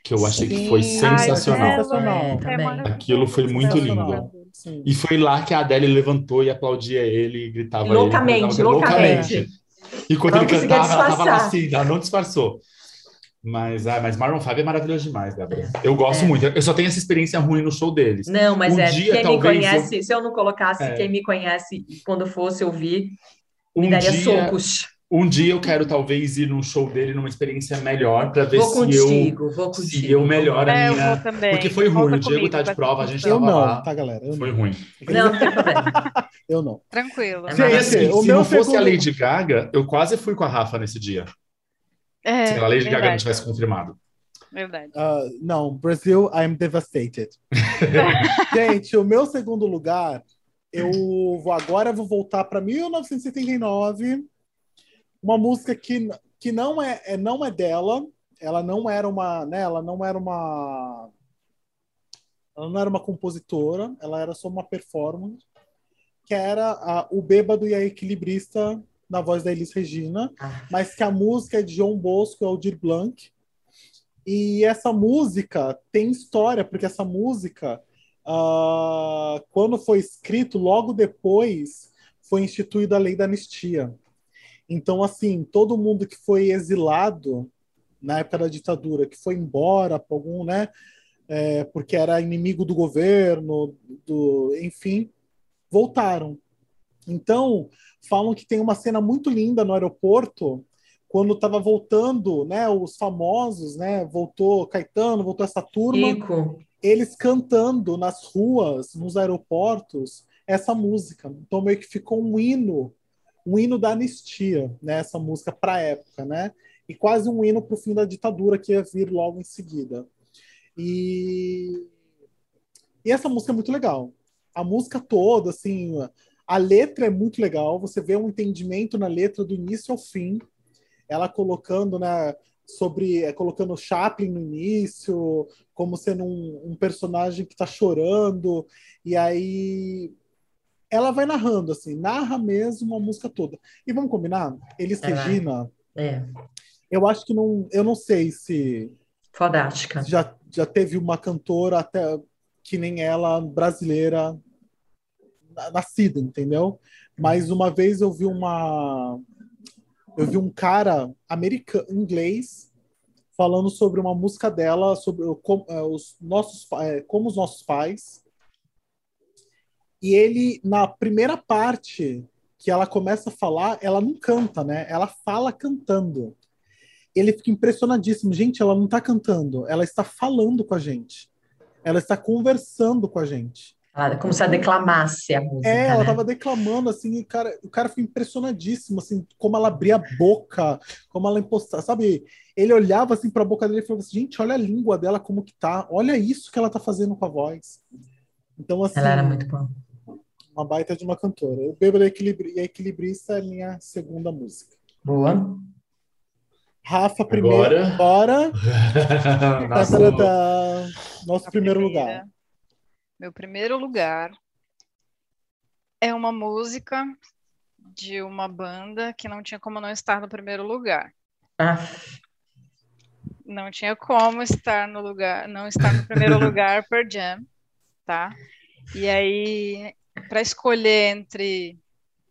que eu achei Sim. que foi sensacional. Ai, é, Aquilo foi muito lindo. Sim. E foi lá que a Adele levantou e aplaudia ele e gritava loucamente, ele, loucamente. E quando ele cantava, ela tava lá assim, ela não disfarçou. Mas, ah, mas Maroon 5 é maravilhoso demais, Gabriel. Eu gosto é. muito. Eu só tenho essa experiência ruim no show deles. Não, mas um é, dia, quem me conhece, eu... se eu não colocasse é. quem me conhece quando fosse ouvir, um me daria dia, socos. Um dia eu quero talvez ir num show dele numa experiência melhor para ver vou se contigo, eu vou contigo. se eu melhoro a é, minha também. porque foi ruim. o Diego tá de prova, a gente eu não, lá. tá galera? Eu foi não. ruim. Não, *laughs* eu não. Tranquilo. É assim, o se não fosse a Lady Gaga, eu quase fui com a Rafa nesse dia. É, se a Lady verdade. Gaga não tivesse confirmado. Verdade. Uh, não, Brasil, I'm devastated. *laughs* gente, o meu segundo lugar, eu vou agora vou voltar para 1979 uma música que, que não é, é não é dela, ela não era uma, né, ela não era uma ela não era uma compositora, ela era só uma performance, que era a, o Bêbado e a Equilibrista na voz da Elis Regina, ah. mas que a música é de João Bosco e Aldir Blanc. E essa música tem história, porque essa música, uh, quando foi escrito, logo depois foi instituída a lei da anistia. Então, assim, todo mundo que foi exilado na época da ditadura, que foi embora para algum, né, é, porque era inimigo do governo, do, enfim, voltaram. Então, falam que tem uma cena muito linda no aeroporto, quando estava voltando, né, os famosos, né, voltou Caetano, voltou essa turma, Rico. eles cantando nas ruas, nos aeroportos, essa música. Então, meio que ficou um hino um hino da anistia, né, essa música para a época, né? E quase um hino para o fim da ditadura que ia vir logo em seguida. E, e essa música é muito legal. A música toda, assim, a letra é muito legal. Você vê um entendimento na letra do início ao fim. Ela colocando, né, sobre é, colocando Chaplin no início, como sendo um, um personagem que está chorando, e aí ela vai narrando, assim, narra mesmo a música toda. E vamos combinar? Elis é. Regina. É. Eu acho que não. Eu não sei se. Fodástica. Já, já teve uma cantora até que nem ela, brasileira, nascida, entendeu? Mas uma vez eu vi uma. Eu vi um cara americano, inglês, falando sobre uma música dela, sobre como, é, os nossos, é, como os nossos pais e ele, na primeira parte que ela começa a falar, ela não canta, né? Ela fala cantando. Ele fica impressionadíssimo. Gente, ela não está cantando, ela está falando com a gente. Ela está conversando com a gente. Ah, como se ela declamasse a música. É, ela estava né? declamando, assim, e cara, o cara foi impressionadíssimo, assim, como ela abria a boca, como ela impostava, sabe? Ele olhava assim para a boca dele e falava assim: gente, olha a língua dela como que tá, olha isso que ela tá fazendo com a voz. Então, assim. Ela era muito boa uma baita de uma cantora. O Bêbado e a Equilibrista é minha segunda música. Boa. Rafa, primeiro. *laughs* Agora. Bora. Nosso, Nosso primeiro lugar. Meu primeiro lugar é uma música de uma banda que não tinha como não estar no primeiro lugar. Ah. Não tinha como estar no lugar, não estar no primeiro *laughs* lugar per Jam, tá? E aí para escolher entre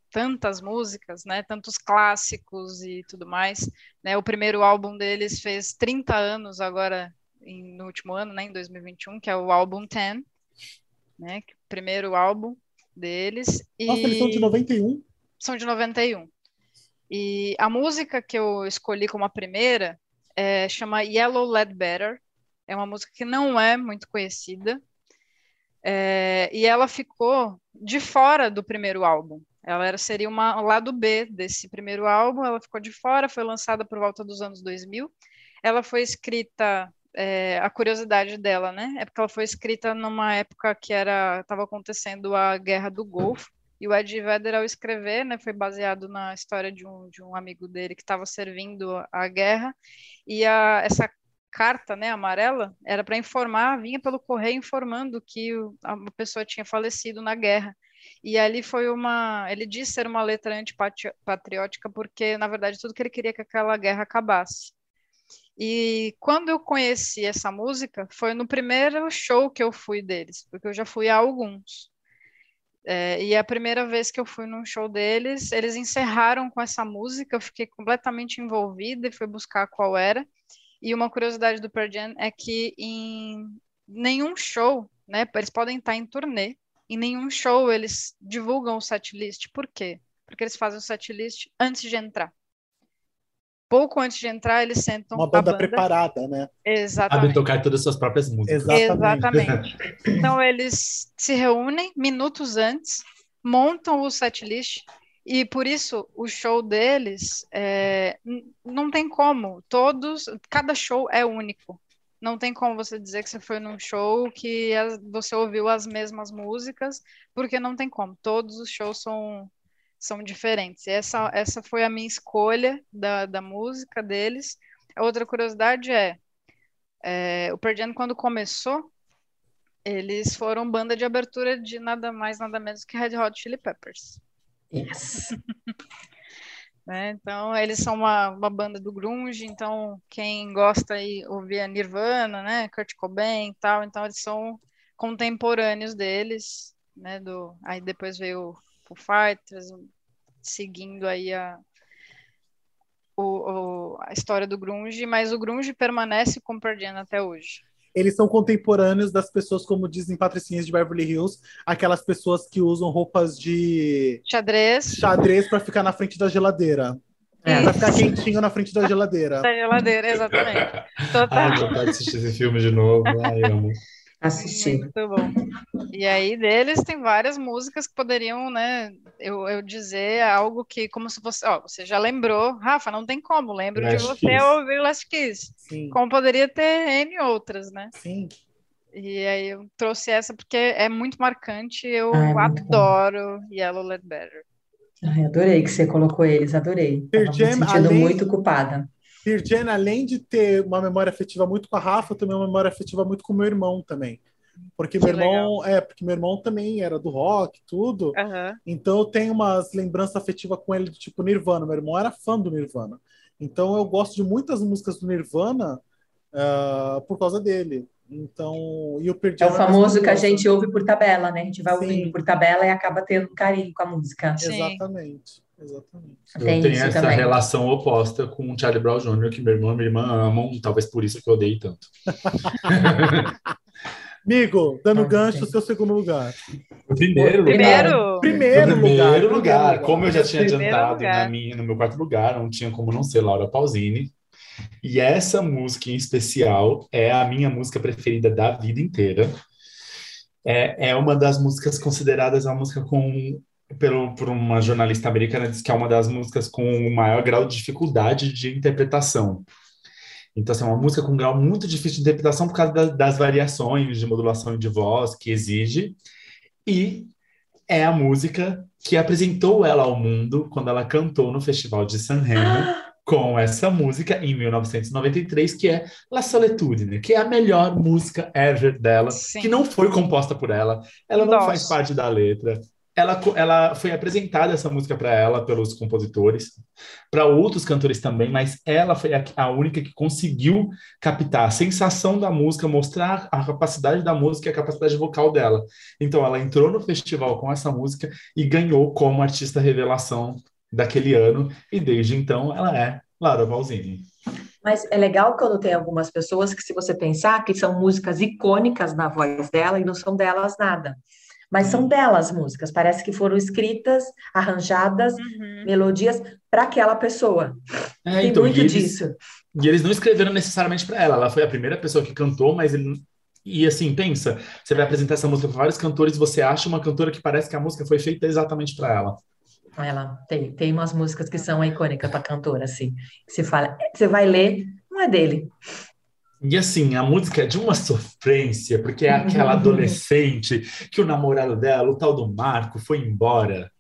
tantas músicas, né, tantos clássicos e tudo mais, né, o primeiro álbum deles fez 30 anos agora em, no último ano, né, em 2021, que é o álbum 10, né, é primeiro álbum deles. Nossa, e... eles são de 91? São de 91. E a música que eu escolhi como a primeira é, chama Yellow Ledbetter, é uma música que não é muito conhecida, é, e ela ficou de fora do primeiro álbum. Ela era, seria uma, um lado B desse primeiro álbum, ela ficou de fora, foi lançada por volta dos anos 2000. Ela foi escrita, é, a curiosidade dela, né, é porque ela foi escrita numa época que era estava acontecendo a Guerra do Golfo, e o Ed Vedder, ao escrever, né, foi baseado na história de um, de um amigo dele que estava servindo a guerra, e a, essa carta, né, amarela, era para informar, vinha pelo correio informando que a pessoa tinha falecido na guerra. E ali foi uma, ele disse ser uma letra antipatriótica porque na verdade tudo que ele queria é que aquela guerra acabasse. E quando eu conheci essa música foi no primeiro show que eu fui deles, porque eu já fui a alguns. É, e a primeira vez que eu fui num show deles, eles encerraram com essa música, eu fiquei completamente envolvida e fui buscar qual era. E uma curiosidade do Pearl Jam é que em nenhum show, né, eles podem estar em turnê, em nenhum show eles divulgam o setlist. Por quê? Porque eles fazem o setlist antes de entrar. Pouco antes de entrar, eles sentam uma banda, banda. preparada, né? Exatamente. Sabem tocar todas as suas próprias músicas. Exatamente. Exatamente. então eles se reúnem minutos antes, montam o setlist e por isso o show deles é, não tem como. Todos, cada show é único. Não tem como você dizer que você foi num show que você ouviu as mesmas músicas, porque não tem como. Todos os shows são, são diferentes. E essa, essa foi a minha escolha da, da música deles. Outra curiosidade é, é o Pearl quando começou, eles foram banda de abertura de nada mais, nada menos que Red Hot Chili Peppers. Yes. *laughs* né? Então, eles são uma, uma banda do grunge, então quem gosta aí ouvir a Nirvana, né, Kurt Cobain e tal, então eles são contemporâneos deles, né, do, aí depois veio o Fighters, seguindo aí a, o, o, a história do grunge, mas o grunge permanece com Pearl até hoje eles são contemporâneos das pessoas, como dizem patricinhas de Beverly Hills, aquelas pessoas que usam roupas de xadrez, xadrez para ficar na frente da geladeira. É, pra ficar quentinho na frente da geladeira. Da geladeira, exatamente. *laughs* Total. Ai, vontade de assistir esse filme de novo. Ai, amo assistir. Muito bom. E aí deles tem várias músicas que poderiam, né, eu, eu dizer algo que, como se você, ó, você já lembrou, Rafa, não tem como, lembro Last de você Kiss. ouvir Last Kiss. Sim. Como poderia ter N outras, né? Sim. E aí eu trouxe essa porque é muito marcante, eu Ai, adoro Yellow Ledbetter. Ai, adorei que você colocou eles, adorei. Estava me sentindo além... muito culpada. Virgin, além de ter uma memória afetiva muito com a Rafa, também uma memória afetiva muito com o meu irmão também. Porque que meu irmão, legal. é, porque meu irmão também era do rock, tudo. Uhum. Então eu tenho umas lembranças afetivas com ele do tipo Nirvana. Meu irmão era fã do Nirvana. Então eu gosto de muitas músicas do Nirvana uh, por causa dele. Então, e eu perdi É o famoso que a gente ouve por tabela, né? A gente vai Sim. ouvindo por tabela e acaba tendo carinho com a música. Sim. Exatamente. Exatamente. Eu Tem tenho essa também. relação oposta com o Charlie Brown Jr., que meu irmão e minha irmã amam, talvez por isso que eu odeio tanto. *laughs* Amigo, dando ah, gancho, seu segundo lugar. Primeiro, primeiro lugar. Primeiro, lugar. Primeiro lugar. Como eu já tinha adiantado na minha, no meu quarto lugar, não tinha como não ser Laura Pausini. E essa música em especial é a minha música preferida da vida inteira. É, é uma das músicas consideradas a música com pelo, por uma jornalista americana, diz que é uma das músicas com o maior grau de dificuldade de interpretação. Então, assim, é uma música com um grau muito difícil de interpretação por causa da, das variações de modulação de voz que exige. E é a música que apresentou ela ao mundo quando ela cantou no Festival de San Remo com essa música em 1993, que é La Solitude, né? que é a melhor música ever dela, Sim. que não foi composta por ela, ela não Nossa. faz parte da letra, ela, ela foi apresentada essa música para ela pelos compositores, para outros cantores também, mas ela foi a, a, única que conseguiu captar a sensação da música, mostrar a capacidade da música e a capacidade vocal dela. Então ela entrou no festival com essa música e ganhou como artista revelação daquele ano, e desde então ela é Laura Balzini. Mas é legal quando tem algumas pessoas que, se você pensar, que são músicas icônicas na voz dela e não são delas nada mas são delas músicas, parece que foram escritas, arranjadas, uhum. melodias para aquela pessoa. É, Tem então, muito e eles, disso. E eles não escreveram necessariamente para ela, ela foi a primeira pessoa que cantou, mas ele, e assim, pensa, você vai apresentar essa música para vários cantores, você acha uma cantora que parece que a música foi feita exatamente para ela. Ela tem, tem umas músicas que são icônicas para cantora, assim. Você fala, você vai ler, não é dele. E assim, a música é de uma sofrência, porque é aquela *laughs* adolescente que o namorado dela, o tal do Marco, foi embora.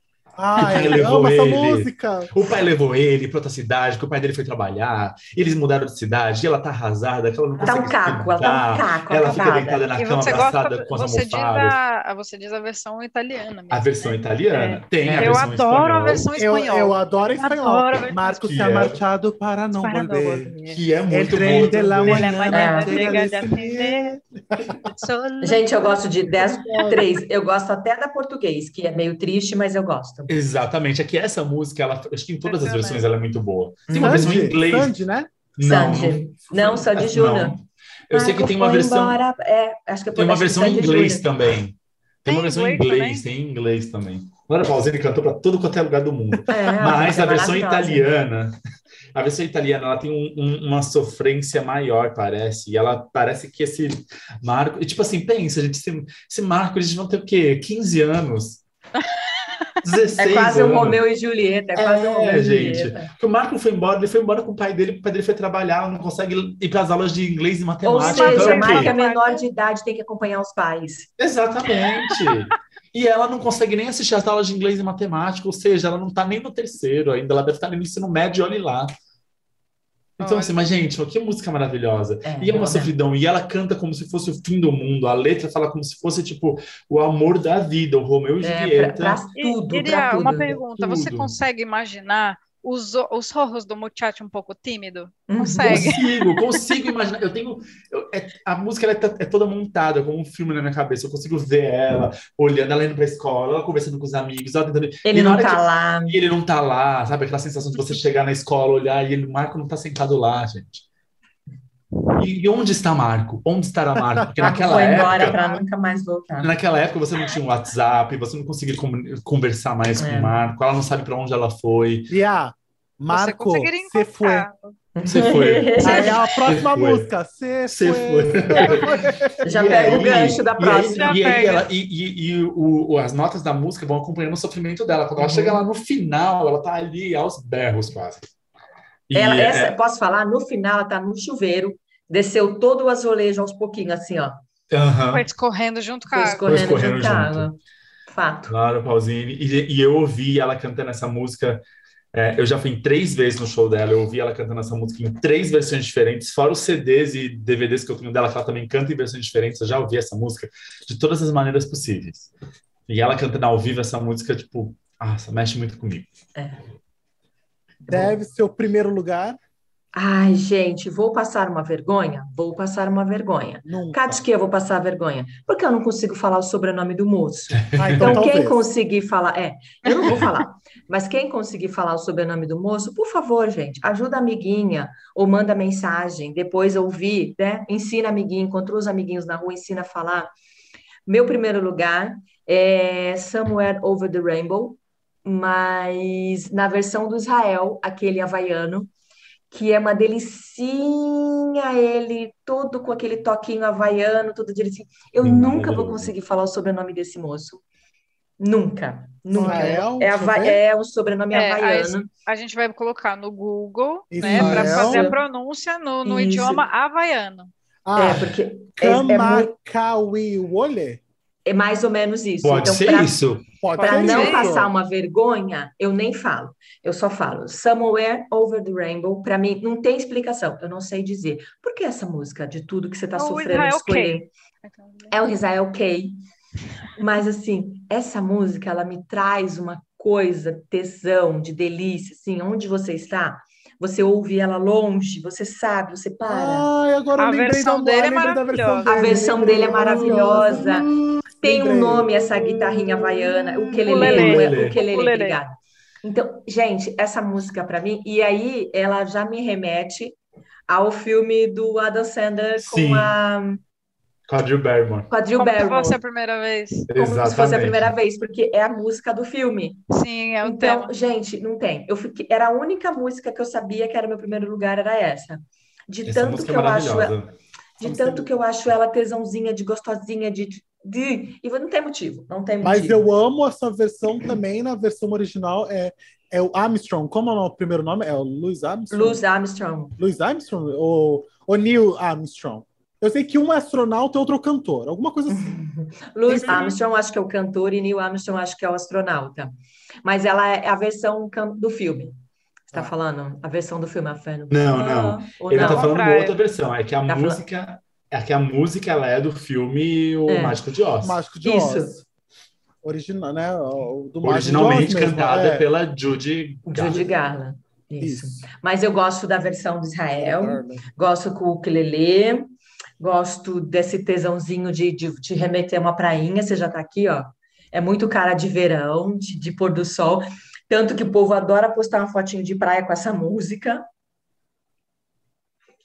Ah, o levou essa música. O pai levou ele para outra cidade, que o pai dele foi trabalhar. Eles mudaram de cidade, e ela tá arrasada, ela não tá um caco, ela tá um caco, Ela fica deitada na cama, abraçada gosta, com as você almofadas. Diz a, você diz a versão italiana mesmo, A versão né? italiana. É. Tem a eu versão adoro espanhola. a versão espanhola. Eu, eu adoro a espanhola. Marco se ha marchado para não para volver. Que é muito bom. de la manhã Gente, eu gosto de 10, 3. Eu gosto até da português, que é meio triste, mas eu gosto. Exatamente que essa música, ela, acho que em todas as versões ela é muito boa. Tem uma versão em inglês. Sandy, né? Não, Sandy. Não, só de Júnior. Eu sei que tem uma versão. Embora, é, acho que tem uma versão em inglês também. Tem uma versão em inglês, tem em inglês também. Laura Pausini cantou para todo quanto é lugar do mundo. É, Mas a versão italiana, a versão italiana, ela tem um, um, uma sofrência maior, parece. E ela parece que esse Marco. E, tipo assim, pensa, gente, esse, esse Marco, eles vão ter o quê? 15 anos. *laughs* 16 é quase anos. um Romeu e Julieta, é quase é, um Romeu gente. e Julieta. Que o Marco foi embora, ele foi embora com o pai dele, o pai dele foi trabalhar, não consegue ir para as aulas de inglês e matemática. Ou seja, então, Marco é menor de idade, tem que acompanhar os pais. Exatamente. *laughs* e ela não consegue nem assistir as aulas de inglês e matemática, ou seja, ela não está nem no terceiro ainda, ela deve estar no ensino médio, olhe lá. Então, assim, mas, gente, que música maravilhosa. É, e é uma sofridão. E ela canta como se fosse o fim do mundo. A letra fala como se fosse, tipo, o amor da vida, o Romeu e é, Julieta. Pra, pra tudo, e, pra tudo. uma pergunta. Tudo. Você consegue imaginar os, os rorros do muchacho um pouco tímido? Uhum. Consegue? Consigo, consigo *laughs* imaginar. Eu tenho. Eu, é, a música ela é, é, toda montada como um filme na minha cabeça. Eu consigo ver ela olhando, ela indo pra escola, ela conversando com os amigos. Ela tentando, ele não tá que, lá. E ele não tá lá, sabe? Aquela sensação de você *laughs* chegar na escola, olhar e ele, o Marco não tá sentado lá, gente. E, e, onde está Marco? Onde estará Marco? Porque *laughs* naquela Foi embora época. para nunca mais voltar. Naquela época você não tinha um WhatsApp, você não conseguia conversar mais é. com o Marco, ela não sabe para onde ela foi. Lia, Marco, você foi. Você foi. *laughs* Aí a próxima música. Você foi. *laughs* Já pega o gancho da próxima. E, aí, ela, e, e, e o, as notas da música vão acompanhando o sofrimento dela. Quando ela uhum. chega lá no final, ela tá ali aos berros quase. Ela, é, essa, posso falar? No final, ela tá no chuveiro, desceu todo o azulejo aos pouquinhos, assim, ó. Uhum. Foi escorrendo junto com a água. Foi escorrendo junto com a água. Fato. Claro, Pausini. E, e eu ouvi ela cantando essa música É, eu já fui em três vezes no show dela, eu ouvi ela cantando essa música em três versões diferentes, fora os CDs e DVDs que eu tenho dela, que ela também canta em versões diferentes. Eu já ouvi essa música de todas as maneiras possíveis. E ela cantando ao vivo essa música, tipo, nossa, mexe muito comigo. É. Deve ser o primeiro lugar. Ai, gente, vou passar uma vergonha? Vou passar uma vergonha. Cátia, que eu vou passar vergonha? Porque eu não consigo falar o sobrenome do moço. *laughs* Ah, então, então quem conseguir falar, é, eu não vou falar, mas quem conseguir falar o sobrenome do moço, por favor, gente, ajuda a amiguinha ou manda mensagem, depois ouvir, né? Ensina a amiguinha, encontrou os amiguinhos na rua, ensina a falar. Meu primeiro lugar é Somewhere Over the Rainbow, mas na versão do Israel, aquele havaiano, que é uma delicinha, ele todo com aquele toquinho havaiano, tudo direitinho. Eu hum, nunca vou conseguir falar o sobrenome desse moço. Nunca, nunca. Israel, é, é o sobrenome é, havaiano. A, a, gente vai colocar no Google, né, para fazer a pronúncia no, no idioma havaiano. Ah, é, porque Kamakawiwole? É, é mais ou menos isso. Pode então, ser pra, isso. Para não passar uma vergonha, eu nem falo. Eu só falo Somewhere Over the Rainbow. Para mim, não tem explicação. Eu não sei dizer. Por que essa música, de tudo que você está é sofrendo de escolher? É o Israel Kay. Mas, assim, essa música, ela me traz uma coisa, tesão, de delícia, assim, onde você está, você ouve ela longe, você sabe, você para. Ai, agora a versão dele é maravilhosa. A versão dele é maravilhosa. Tem um nome essa guitarrinha havaiana, o que ele lê, o que ele ligado. Então, gente, essa música para mim, e aí ela já me remete ao filme do Adam Sandler Sim. com a com a Drew Barrymore. Com a Drew Como Barrymore. se fosse a primeira vez. Como Exatamente. se fosse a primeira vez, porque é a música do filme. Sim, é o então, tema. gente, não tem. Eu fiquei, era a única música que eu sabia que era meu primeiro lugar, era essa. De essa tanto que é eu acho ela, de tanto que eu acho ela tesãozinha, de gostosinha, de, de, e não tem motivo, não tem motivo. Mas eu amo essa versão também, na versão original é é o Armstrong, como é o primeiro nome? É o Louis Armstrong? Louis Armstrong. Louis Armstrong? Ou, ou Neil Armstrong? Eu sei que um é astronauta e outro é o cantor, alguma coisa assim. *laughs* Louis Armstrong acho que é o cantor e Neil Armstrong acho que é o astronauta. Mas ela é a versão do filme. Você tá ah. falando? A versão do filme, a fé Não, não. Ele não? tá falando uma outra versão. É que a tá música... Falando... É que a música ela é do filme O é. Mágico de Oz. Mágico de Oz. Isso. Original, né? Do Originalmente cantada é. pela Judy Garland. Judy Garland. Isso. Isso. Mas eu gosto da versão de Israel, gosto com o ukulele, Gosto desse tesãozinho de, de, de remeter uma prainha, você já está aqui, ó. É muito cara de verão, de, de pôr do sol. Tanto que o povo adora postar uma fotinho de praia com essa música.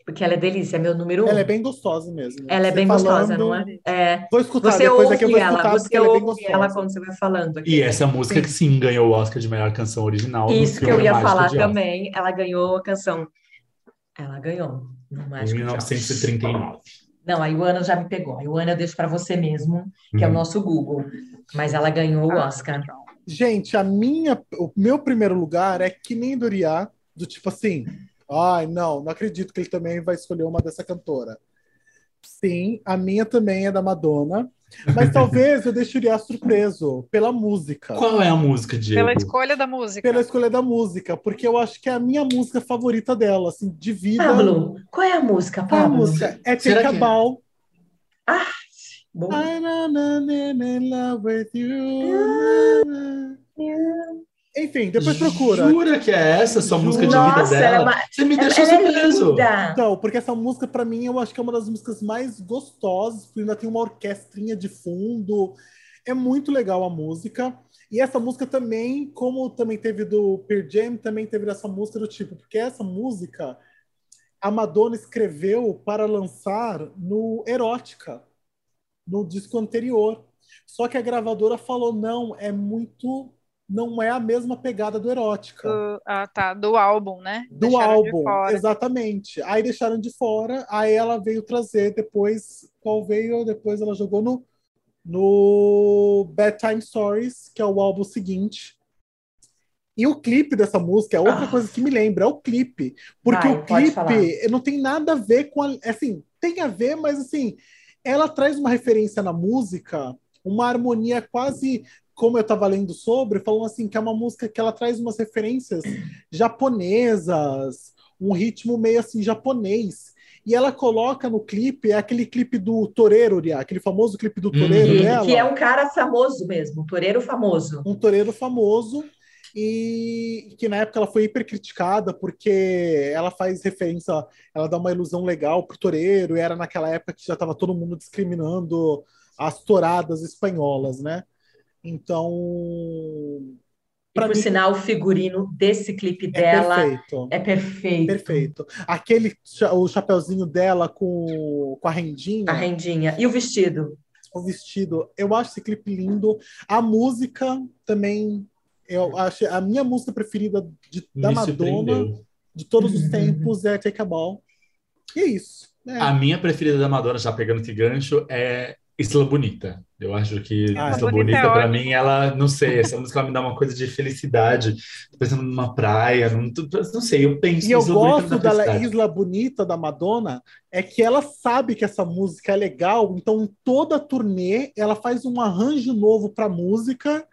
Porque ela é delícia, é meu número um. Ela é bem gostosa mesmo. Ela é bem falando... gostosa, não é? é? Vou escutar, você depois ouve aqui eu vou ela, você ela é ouve ela quando você vai falando. Aqui. E essa música que sim ganhou o Oscar de melhor canção original. Isso que eu ia falar também. Ela ganhou a canção. Ela ganhou. Em 1939. Não, a Ioana já me pegou. A Ioana eu deixo para você mesmo, que uhum. é o uhum. nosso Google. Mas ela ganhou o Oscar. Gente, a minha, o meu primeiro lugar é que nem Doriá, do tipo assim, ai, não, não acredito que ele também vai escolher uma dessa cantora. Sim, a minha também é da Madonna. Mas talvez eu deixaria surpreso pela música. Qual é a música, Diego? Pela escolha da música. Pela escolha da música, porque eu acho que é a minha música favorita dela, assim, de vida. Pablo, qual é a música, Pablo? Qual é a música? É Take a Ball. Ah, bom. I'm in love with you. Enfim, depois procura. Jura que é essa sua música de vida dela? É Você me deixou ela é surpreso. É então, porque essa música, para mim, eu acho que é uma das músicas mais gostosas, porque ainda tem uma orquestrinha de fundo. É muito legal a música. E essa música também, como também teve do Pearl Jam, também teve essa música do tipo, porque essa música a Madonna escreveu para lançar no Erótica, no disco anterior. Só que a gravadora falou: não, é muito não é a mesma pegada do erótica. Do, ah, tá. Do álbum, né? Do deixaram álbum, exatamente. Aí deixaram de fora, aí ela veio trazer depois. Qual veio? Depois ela jogou no, no Bedtime Stories, que é o álbum seguinte. E o clipe dessa música é outra ah. coisa que me lembra, é o clipe. Porque Vai, o clipe não tem nada a ver com a. Assim, tem a ver, mas assim, ela traz uma referência na música, uma harmonia quase como eu estava lendo sobre, falam assim que é uma música que ela traz umas referências japonesas, um ritmo meio assim japonês. E ela coloca no clipe, é aquele clipe do Toreiro, aquele famoso clipe do Toreiro uhum. dela. Que é um cara famoso mesmo, um Toreiro famoso. Um Toreiro famoso e que na época ela foi hiper criticada porque ela faz referência, ela dá uma ilusão legal pro toureiro, e era naquela época que já estava todo mundo discriminando as touradas espanholas, né? Então. E por mim, sinal, o figurino desse clipe é dela perfeito. é perfeito. Perfeito. Aquele, o chapeuzinho dela com, com a rendinha. A rendinha. E o vestido? O vestido. Eu acho esse clipe lindo. A música também eu acho a minha música preferida de, da Madonna de todos os tempos é Take a Ball. E é isso. É. A minha preferida da Madonna, já pegando esse gancho, é Isla Bonita. Eu acho que ah, Isla Bonita, é para mim, ela, não sei, essa música ela me dá uma coisa de felicidade. Tô pensando numa praia, não, não sei, eu penso E eu Isla gosto da Isla Bonita da Madonna, é que ela sabe que essa música é legal, então toda turnê ela faz um arranjo novo para música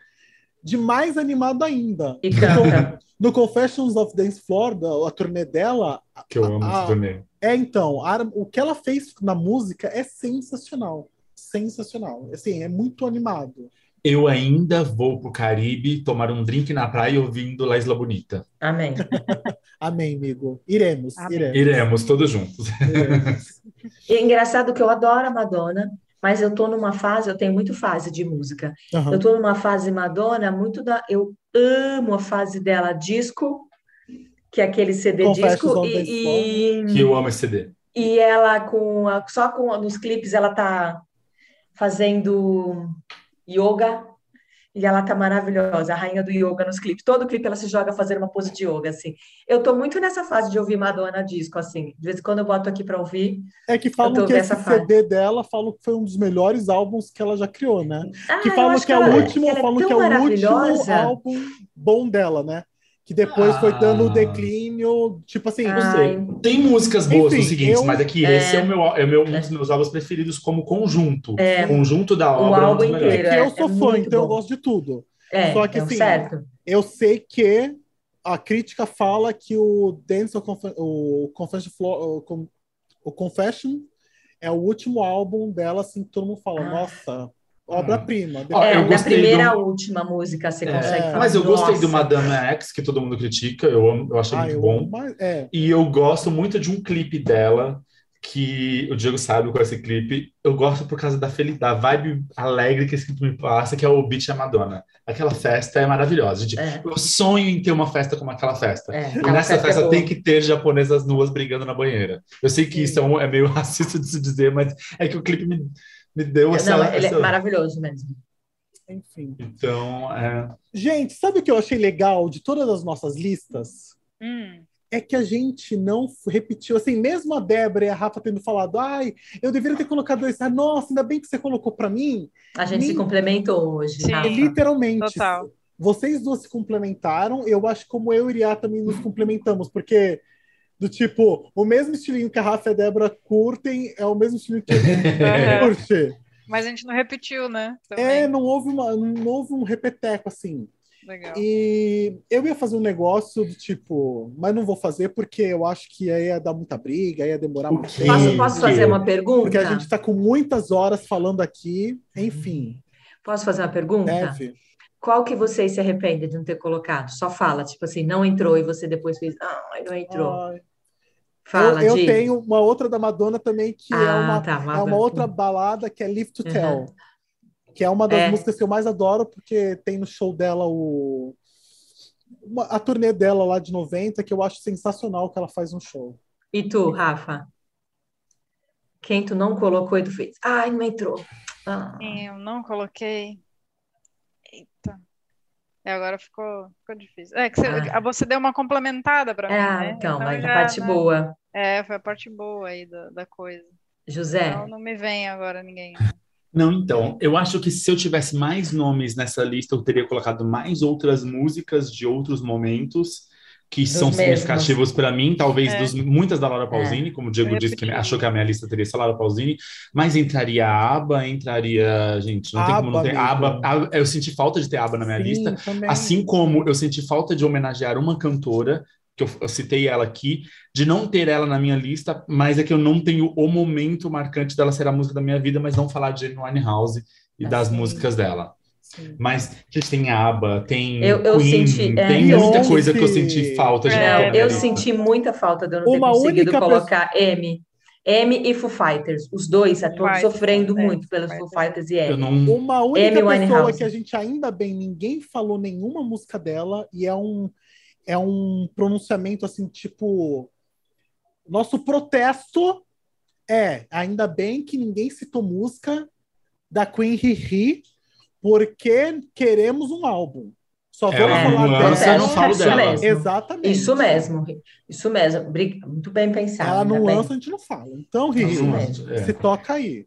de mais animado ainda. E canta. No, no Confessions of Dance Floor, da, a turnê dela. Que eu amo essa turnê. É, então, a, o que ela fez na música é sensacional. Sensacional. Assim, é muito animado. Eu ainda vou pro Caribe tomar um drink na praia ouvindo La Isla Bonita. Amém. *laughs* Amém, amigo. Iremos, Amém. iremos. Iremos, todos juntos. Iremos. É engraçado que eu adoro a Madonna mas eu estou numa fase, eu tenho muito fase de música. Uhum. Eu estou numa fase Madonna, muito da. Eu amo a fase dela disco, que é aquele CD Confesso disco. E, e, que eu amo esse CD. E ela com a, só com nos clipes ela tá fazendo yoga e ela tá maravilhosa, a rainha do yoga nos clipes. Todo clipe ela se joga fazendo uma pose de yoga, assim. Eu tô muito nessa fase de ouvir Madonna disco, assim. De vez em quando eu boto aqui para ouvir. É que falam que esse fase. CD dela falam que foi um dos melhores álbuns que ela já criou, né? Ah, que falam que, que, é o último, é falam que é o último álbum bom dela, né? Que depois ah. foi dando o ah. declínio, tipo assim, não sei. Tem músicas boas Enfim, no seguinte, eu... mas aqui é... esse é o meu, é meu, um dos meus álbuns preferidos como conjunto. É. Conjunto da obra. O álbum inteiro. É, eu sou é fã, então bom. eu gosto de tudo. É, Só que é assim, certo. eu sei que a crítica fala que o Dance o Confession o, o Confession é o último álbum dela, assim, todo mundo fala, ah. nossa, obra-prima. É, da primeira do... última música você é, consegue falar. Mas eu gostei do Madame X, que todo mundo critica, eu, amo, eu achei ah, muito eu bom. Mas, é. E eu gosto muito de um clipe dela, que o Diego sabe qual é esse clipe. Eu gosto por causa da felicidade, da vibe alegre que esse clipe me passa, que é o Beach a Madonna. Aquela festa é maravilhosa. Gente, é. Eu sonho em ter uma festa como aquela festa. É, e nessa festa, festa tem que ter japonesas nuas brigando na banheira. Eu sei que Sim. isso é, um, é meio *laughs* racista de se dizer, mas é que o clipe me me deu essa. Não, ele é essa... é maravilhoso mesmo. Enfim. Então, é... Gente, sabe o que eu achei legal de todas as nossas listas? Hum. É que a gente não repetiu, assim, mesmo a Débora e a Rafa tendo falado, ai, eu deveria ter colocado esse, ah, nossa, ainda bem que você colocou para mim. A gente se complementou hoje. Sim, literalmente. Total. Vocês duas se complementaram, eu acho como eu e Iriá também nos complementamos, porque do tipo, o mesmo estilinho que a Rafa e a Débora curtem é o mesmo estilinho que a gente *laughs* curte. Mas a gente não repetiu, né? Também. É, não houve, uma, não houve um repeteco assim. Legal. E eu ia fazer um negócio do tipo, mas não vou fazer porque eu acho que aí ia dar muita briga, ia demorar muito tempo. Posso, posso fazer uma pergunta? Porque a gente está com muitas horas falando aqui, enfim. Posso fazer uma pergunta? Deve. Qual que vocês se arrependem de não ter colocado? Só fala, tipo assim, não entrou e você depois fez, ah, não entrou. Ai. Fala, eu, eu tenho uma outra da Madonna também, que é ah, é, uma, tá, é uma outra balada que é Live to Tell. Uhum. Que é uma das é. músicas que eu mais adoro, porque tem no show dela o. Uma, a turnê dela lá de 90, que eu acho sensacional que ela faz um show. E tu, Rafa? Quem tu não colocou e tu fez? Ai, não entrou. Ah. Eu não coloquei. É, agora ficou, ficou difícil. É que você, ah. você deu uma complementada para mim. É, né? então, então mas já, a parte né? boa. É, foi a parte boa aí da, da coisa. José. Não, não me vem agora ninguém. Não, então, eu acho que se eu tivesse mais nomes nessa lista, eu teria colocado mais outras músicas de outros momentos, que dos são significativos para mim, talvez é. dos, muitas da Laura. Pausini, é. como o Diego disse que achou que a minha lista teria essa Laura Pausini, mas entraria a aba, entraria, gente, não tem como não ter aba, aba, eu senti falta de ter aba na minha Sim, lista, também. assim como eu senti falta de homenagear uma cantora que eu, eu, citei ela aqui, de não ter ela na minha lista, mas é que eu não tenho o momento marcante dela ser a música da minha vida, mas não falar de Jane Winehouse e das músicas dela. Mas a gente tem aba, tem eu, eu Queen, senti, é, tem muita coisa que eu senti falta de é, Eu senti muita falta de eu não ter Uma conseguido colocar pessoa... M. M e Foo Fighters, os dois estão sofrendo é, muito pelos Foo Fighters e M. Não... Uma única M pessoa Winehouse. que a gente ainda bem, ninguém falou nenhuma música dela e é um, é um pronunciamento assim, tipo, nosso protesto é, ainda bem que ninguém citou música da Queen Riri, porque queremos um álbum. Só é, vamos falar dela. Eu não isso dela. Mesmo. Exatamente. Isso mesmo. Isso mesmo. Muito bem pensado. Ela não lança, bem. a gente não fala. Então, Riri, é. se toca aí.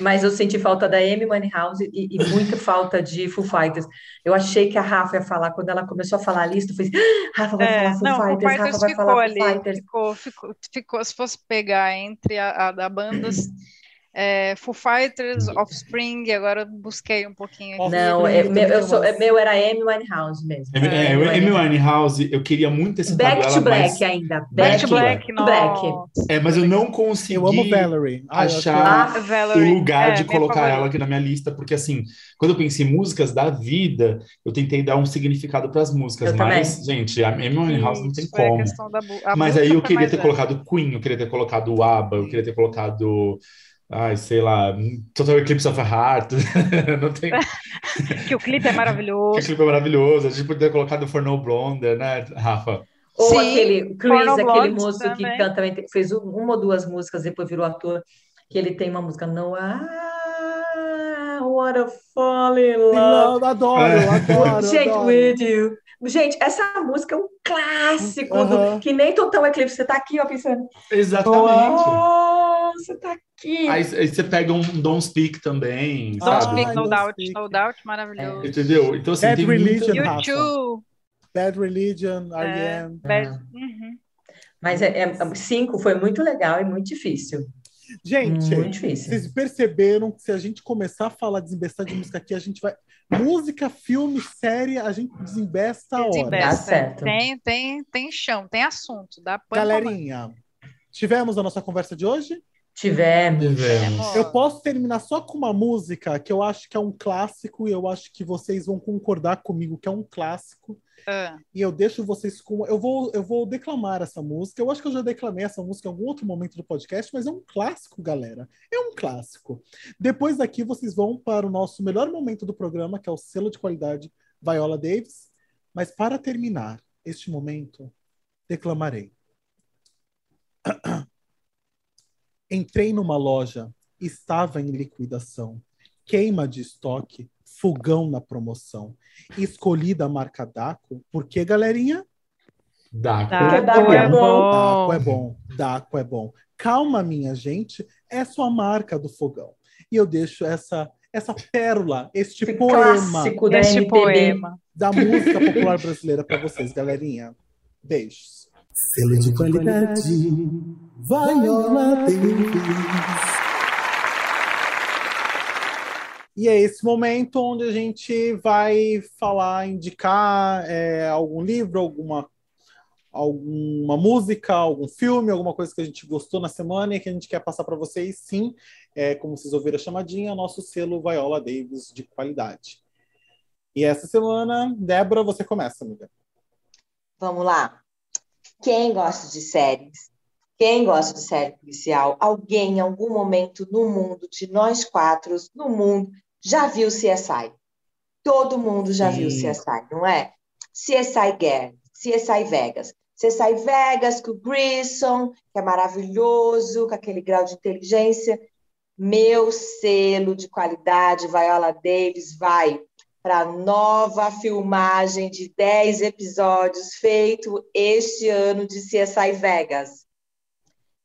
Mas eu senti falta da Amy Winehouse e, e muita falta de Foo Fighters. Eu achei que a Rafa ia falar, quando ela começou a falar a lista, eu falei, ah, Rafa vai é, falar Foo não, Fighters, Rafa vai falar ali, Foo Fighters. Ficou, ficou, ficou, se fosse pegar entre a, a da bandas é, Foo Fighters, Offspring, agora eu busquei um pouquinho. Aqui. Não, é, meu, eu sou, é, meu era Amy Winehouse mesmo. É, é, é Amy Winehouse, eu queria muito esse Back to Black ainda. Back, to Black, Black. É, mas eu não consegui eu amo Valerie. Ah, achar ah, Valerie. o lugar de colocar ela aqui na minha lista, porque assim, quando eu pensei em músicas da vida, eu tentei dar um significado para as músicas, eu mas, também. gente, a Amy Winehouse não tem como. Mas aí eu queria ter colocado Queen, eu queria ter colocado ABBA, eu queria ter colocado Ai, sei lá, Total Eclipse of a Heart. *laughs* não tem... *laughs* que o clipe é maravilhoso. que o clipe é maravilhoso. A gente poderia ter colocado For No Blonde, né, Rafa? Ou Sim, aquele Chris, aquele moço também. que canta, também fez uma ou duas músicas, depois virou ator, que ele tem uma música No Ah, What a Fall in Love. Adoro, é. adoro. *laughs* Gente, adoro. with you. Gente, essa música é um clássico, do, que nem Total Eclipse. Você tá aqui, ó, pensando. Exatamente. Oh, você tá aqui. Aí, aí, você pega um Don't Speak também. Don't sabe? Speak, No Doubt. No Doubt, maravilhoso. É. Entendeu? Então, assim, Bad tem Religion. YouTube. Bad Religion, R.E.M. É, bad... Uhum. Mas é, é, cinco foi muito legal e muito difícil. Gente, muito difícil. vocês perceberam que se a gente começar a falar desembestar de música aqui, a gente vai. Música, filme, série, a gente desembesta a hora. Desembesta. Dá certo. Tem, tem, tem chão, tem assunto. Dá Galerinha, tivemos a nossa conversa de hoje? Tivemos. Tivemos. Eu posso terminar só com uma música que eu acho que é um clássico e eu acho que vocês vão concordar comigo que é um clássico. Ah. E eu deixo vocês com. Eu vou, eu vou declamar essa música. Eu acho que eu já declamei essa música em algum outro momento do podcast, mas é um clássico, galera. É um clássico. Depois daqui, vocês vão para o nosso melhor momento do programa, que é o selo de qualidade Viola Davis. Mas para terminar este momento, declamarei. Entrei numa loja, estava em liquidação. Queima de estoque, fogão na promoção. Escolhi da marca Daco, porque, galerinha? Daco, Daco, Daco é, bom. Daco é bom. Daco é bom. Calma, minha gente, é sua marca do fogão. E eu deixo essa essa pérola, este Esse poema, da este poema da música popular brasileira para vocês, galerinha. Beijos. Selo de qualidade, Viola Davis. E é esse momento onde a gente vai falar, indicar é, algum livro, alguma, alguma música, algum filme, alguma coisa que a gente gostou na semana e que a gente quer passar para vocês. Sim, é, como vocês ouviram a chamadinha, nosso selo Viola Davis de qualidade. E essa semana, Débora, você começa, amiga. Vamos lá. Quem gosta de séries? Quem gosta de série policial? Alguém, em algum momento no mundo, de nós quatro, no mundo, já viu CSI. Todo mundo já Sim. viu CSI, não é? CSI Guerra, CSI Vegas. CSI Vegas com o Grissom, que é maravilhoso, com aquele grau de inteligência. Meu selo de qualidade, Viola Davis, vai para nova filmagem de 10 episódios feito este ano de CSI Vegas.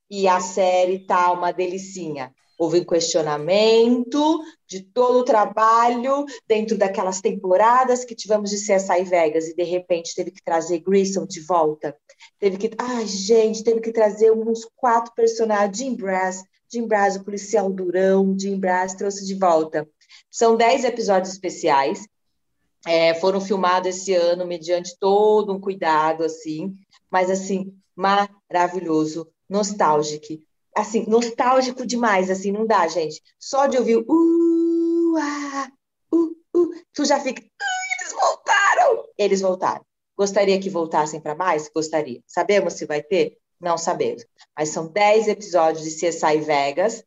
E a série tá uma delicinha. Houve um questionamento de todo o trabalho dentro daquelas temporadas que tivemos de CSI Vegas e de repente teve que trazer Grissom de volta. Teve que, ai gente, teve que trazer uns quatro personagens, Jim Brass, Jim Brass, o policial durão, Jim Brass trouxe de volta. São dez episódios especiais, é, foram filmados esse ano mediante todo um cuidado, assim, mas assim, maravilhoso, nostálgico, assim, nostálgico demais, assim, não dá, gente. Só de ouvir uh, ah, uh, uh, tu já fica, eles voltaram! Eles voltaram. Gostaria que voltassem para mais? Gostaria. Sabemos se vai ter? Não sabemos. Mas são 10 episódios de CSI Vegas.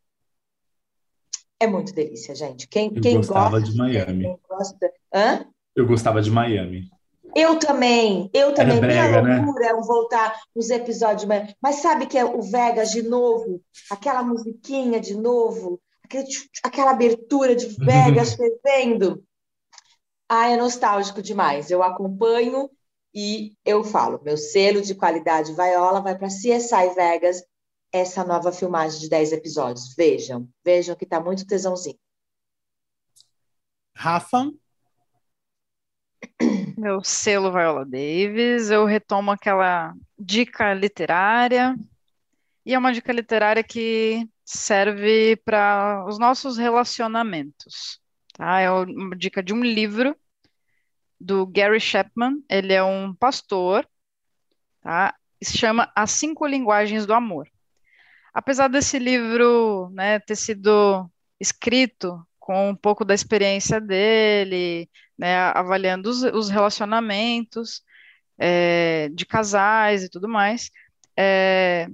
É muito delícia, gente. Quem, Eu quem gostava gosta, de Miami. Gosta... Hã? Eu gostava de Miami. Eu também, eu também. brega, Minha né? loucura é voltar os episódios. Mas, mas sabe que é o Vegas de novo? Aquela musiquinha de novo? Aquele aquela abertura de *laughs* Vegas fervendo? Ah, é nostálgico demais. Eu acompanho e eu falo. Meu selo de qualidade Vaiola vai para CSI Vegas, essa nova filmagem de 10 episódios. Vejam, vejam que tá muito tesãozinho. Rafa, Meu selo Viola Davis, eu retomo aquela dica literária, e é uma dica literária que serve para os nossos relacionamentos, tá? É uma dica de um livro do Gary Chapman, ele é um pastor, tá? Se chama As Cinco Linguagens do Amor. Apesar desse livro, né, ter sido escrito com um pouco da experiência dele, né, avaliando os, os relacionamentos é, de casais e tudo mais. É,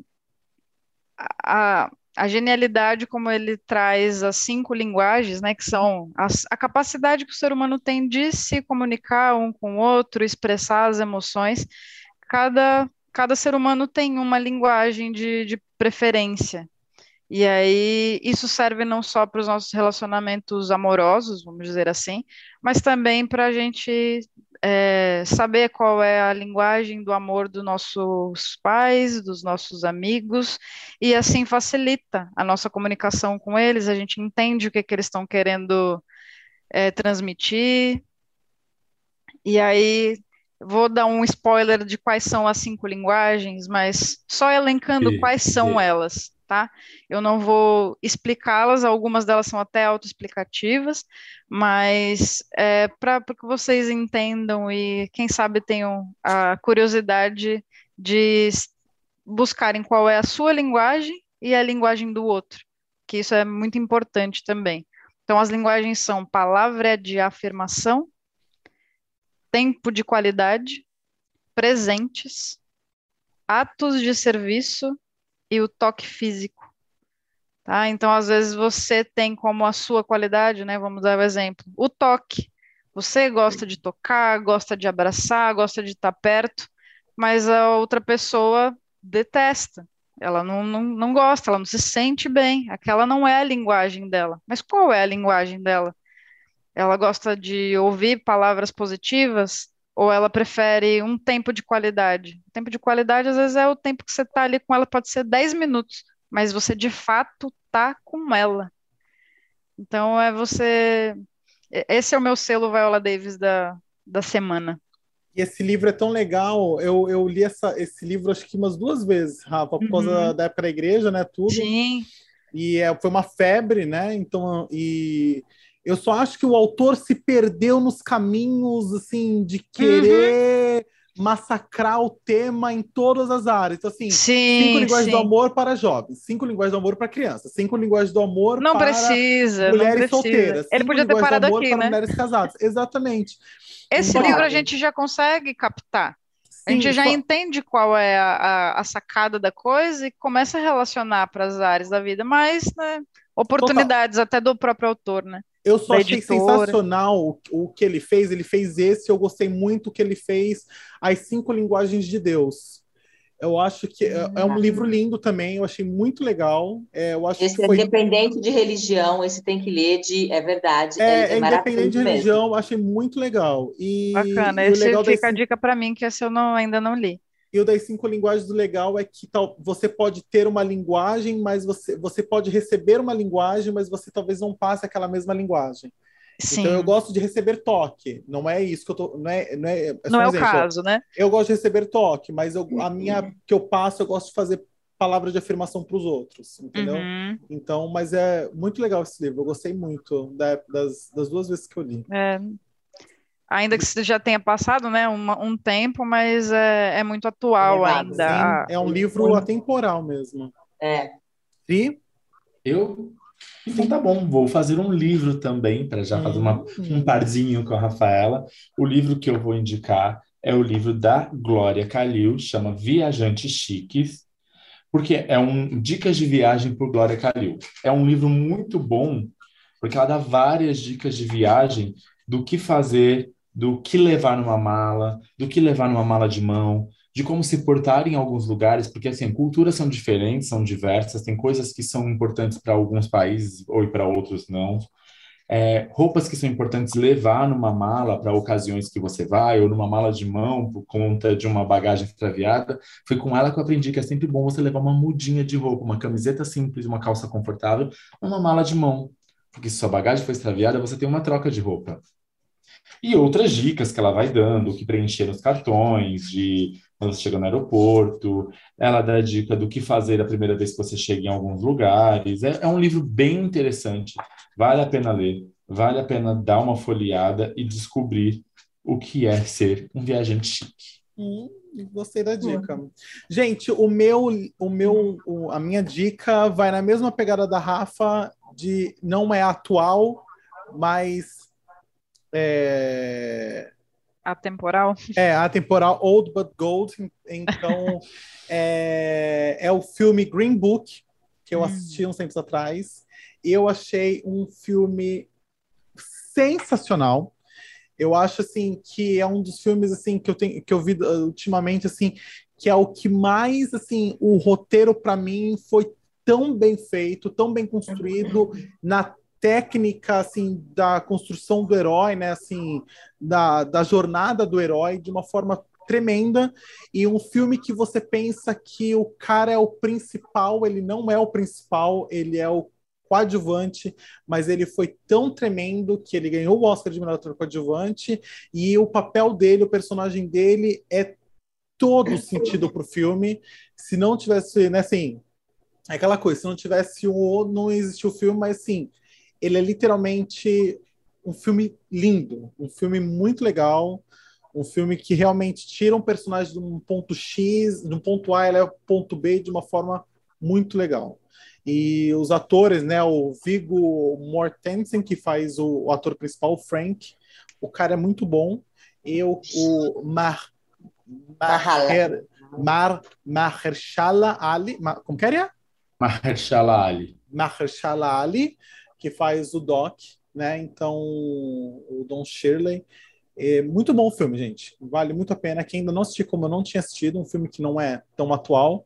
a, a genialidade como ele traz as cinco linguagens, né, que são as, a capacidade que o ser humano tem de se comunicar um com o outro, expressar as emoções. Cada, cada ser humano tem uma linguagem de, de preferência. E aí, isso serve não só para os nossos relacionamentos amorosos, vamos dizer assim, mas também para a gente é, saber qual é a linguagem do amor dos nossos pais, dos nossos amigos, e assim facilita a nossa comunicação com eles, a gente entende o que, que eles estão querendo é, transmitir. E aí, vou dar um spoiler de quais são as cinco linguagens, mas só elencando Sim, quais são sim. elas, tá? Eu não vou explicá-las, algumas delas são até autoexplicativas, mas é, para que vocês entendam e, quem sabe, tenham a curiosidade de buscarem qual é a sua linguagem e a linguagem do outro, que isso é muito importante também. Então, as linguagens são palavra de afirmação, tempo de qualidade, presentes, atos de serviço e o toque físico. Tá? Então, às vezes, você tem como a sua qualidade, né? Vamos dar o exemplo, o toque. Você gosta de tocar, gosta de abraçar, gosta de estar perto, mas a outra pessoa detesta. Ela não, não, não gosta, ela não se sente bem. Aquela não é a linguagem dela. Mas qual é a linguagem dela? Ela gosta de ouvir palavras positivas ou ela prefere um tempo de qualidade? O tempo de qualidade, às vezes, é o tempo que você está ali com ela, pode ser 10 minutos, mas você de fato tá com ela. Então, é você. Esse é o meu selo Viola Davis da, da semana. E esse livro é tão legal. Eu, eu li essa, esse livro acho que umas duas vezes, Rafa, por causa Uhum. da época da igreja, né? Tudo. Sim, E é, foi uma febre, né? Então, e eu só acho que o autor se perdeu nos caminhos, assim, de querer massacrar o tema em todas as áreas. Então, assim, cinco sim, linguagens do sim. amor para jovens, cinco linguagens do amor para crianças, cinco linguagens do amor Não para precisa, não mulheres precisa. solteiras, Ele cinco podia ter linguagens parado do aqui, para né? mulheres casadas. Exatamente. Esse Então, livro a gente já consegue captar. A gente já só- entende qual é a, a- a sacada da coisa e começa a relacionar para as áreas da vida, mas né, oportunidades até do próprio autor, né? Eu só achei editora. sensacional o, o que ele fez. Ele fez esse, eu gostei muito que ele fez As Cinco Linguagens de Deus. Eu acho que é, é um livro lindo também, eu achei muito legal. É, eu acho Esse que é foi. independente de religião, esse tem que ler de. É verdade. É, é independente maravilhoso de mesmo. religião, eu achei muito legal. E, Bacana. e Esse legal fica a desse, dica para mim, que esse eu não, ainda não li. E o das cinco linguagens do legal é que tal, você pode ter uma linguagem, mas você, você pode receber uma linguagem, mas você talvez não passe aquela mesma linguagem. Sim. Então eu gosto de receber toque. Não é isso que eu tô. Não é, não é, é não é o caso, né? Eu gosto de receber toque, mas eu, a minha que eu passo, eu gosto de fazer palavras de afirmação para os outros, entendeu? Uhum. Então, mas é muito legal esse livro. Eu gostei muito da, das, das duas vezes que eu li. É. Ainda que já tenha passado, né, um, um tempo, mas é, é muito atual é ainda. Sim, é um livro atemporal mesmo. É. E eu então tá bom, vou fazer um livro também, para já fazer uma, um parzinho com a Rafaela. O livro que eu vou indicar é o livro da Glória Calil, chama Viajantes Chiques, porque é um Dicas de Viagem por Glória Calil. É um livro muito bom, porque ela dá várias dicas de viagem do que fazer, do que levar numa mala, do que levar numa mala de mão, de como se portar em alguns lugares, porque assim, culturas são diferentes, são diversas, tem coisas que são importantes para alguns países ou para outros não. É, roupas que são importantes levar numa mala para ocasiões que você vai, ou numa mala de mão por conta de uma bagagem extraviada. Foi com ela que eu aprendi que é sempre bom você levar uma mudinha de roupa, uma camiseta simples, uma calça confortável, uma mala de mão. Porque se sua bagagem foi extraviada, você tem uma troca de roupa. E outras dicas que ela vai dando, o que preencher nos cartões, de quando você chega no aeroporto, ela dá dica do que fazer a primeira vez que você chega em alguns lugares. É, é um livro bem interessante, vale a pena ler, vale a pena dar uma folheada e descobrir o que é ser um viajante chique. Hum, gostei da dica. Hum. Gente, o meu, o meu, o, a minha dica vai na mesma pegada da Rafa de não é atual, mas é, Atemporal? É, atemporal, Old But Gold. Então, *laughs* é, é o filme Green Book, que eu hum. assisti uns tempos atrás. Eu achei um filme sensacional. Eu acho assim que é um dos filmes assim que eu tenho que eu vi uh, ultimamente assim que é o que mais assim o roteiro para mim foi tão bem feito, tão bem construído na técnica assim da construção do herói, né, assim, da, da jornada do herói de uma forma tremenda e um filme que você pensa que o cara é o principal, ele não é o principal, ele é o coadjuvante, mas ele foi tão tremendo que ele ganhou o Oscar de melhor ator coadjuvante e o papel dele, o personagem dele é todo sentido pro filme. Se não tivesse, né, assim, é aquela coisa, se não tivesse o não existia o filme, mas assim, ele é literalmente um filme lindo, um filme muito legal, um filme que realmente tira um personagem de um ponto X, de um ponto A, ele é o ponto B de uma forma muito legal. E os atores, né, o Viggo Mortensen, que faz o, o ator principal, o Frank, o cara é muito bom. E o, o Mar, Maher, Mar, Mahershala Ali, como que é? Mahershala Ali. Mahershala Ali, que faz o Doc, né? Então, o Don Shirley. É muito bom o filme, gente. Vale muito a pena. Quem ainda não assistiu, como eu não tinha assistido, um filme que não é tão atual,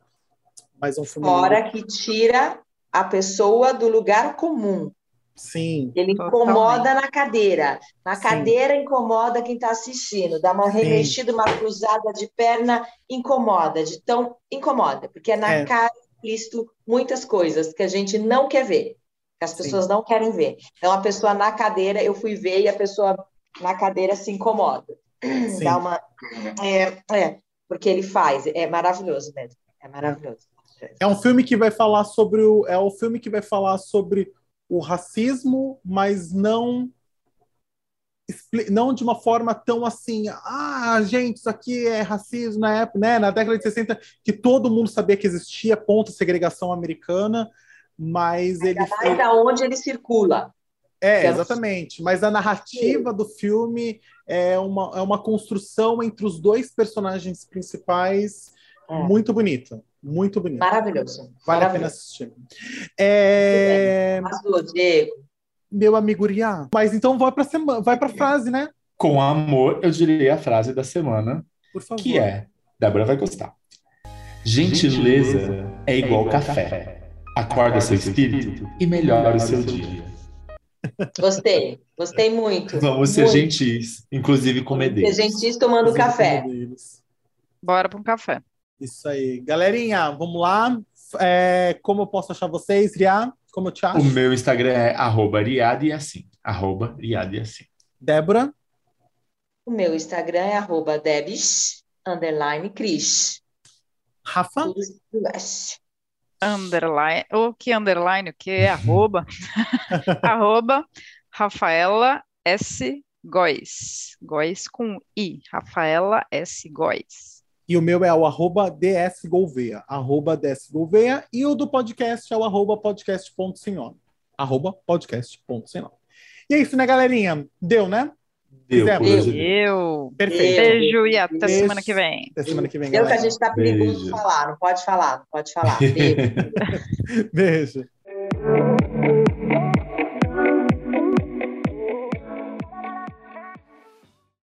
mas é um filme. Fora que tira a pessoa do lugar comum. Sim. Ele incomoda na cadeira. Na Sim. cadeira incomoda quem está assistindo. Dá uma remexida, uma cruzada de perna, incomoda. De tão incomoda, porque é na é. cara explícito muitas coisas que a gente não quer ver as pessoas Sim. não querem ver. Então, a pessoa na cadeira, eu fui ver e a pessoa na cadeira se incomoda. Sim. Dá uma. É, é, porque ele faz, é maravilhoso mesmo. É maravilhoso. É um filme que vai falar sobre o. É o filme que vai falar sobre o racismo, mas não não de uma forma tão assim, ah, gente, isso aqui é racismo na época, né, na década de 60, que todo mundo sabia que existia ponto segregação americana, mas ele mais aonde ele circula. É, exatamente. Mas a narrativa Sim. do filme é uma, é uma construção entre os dois personagens principais é. muito bonita. Muito bonita. Maravilhoso. Vale Maravilhoso. a pena assistir. É... Diego. Meu amigo Uriá. Mas então vai para semana, vai para frase, né? Com amor, eu direi a frase da semana, Por favor. que é, Débora vai gostar. Gentileza, Gentileza é igual, é igual café. café acorda seu espírito e melhora o seu dia. Gostei, gostei muito. Vamos ser muito. gentis, inclusive comedeiros. Ser gentis tomando café. Bora para um café. Isso aí. Galerinha, vamos lá. É, como eu posso achar vocês, Ria? Como eu te acho? O meu Instagram é arroba e assim. Arroba e assim. Débora? O meu Instagram é arroba debs, underline cris. Rafa? Underline, o que underline, o que é arroba? *laughs* arroba Rafaela S. Góes. Góes com I. Rafaela S. Góes. E o meu é o arroba DS Gouveia, arroba DS Gouveia, e o do podcast é o arroba podcast.senhor, arroba podcast.senhor. E é isso, né, galerinha? Deu, né? Deu. Deu. Perfeito. Beijo e até Beijo. semana que vem. Até semana que vem, Deu que a gente tá perigoso de falar, não pode falar, não pode falar. *laughs* Beijo. Beijo.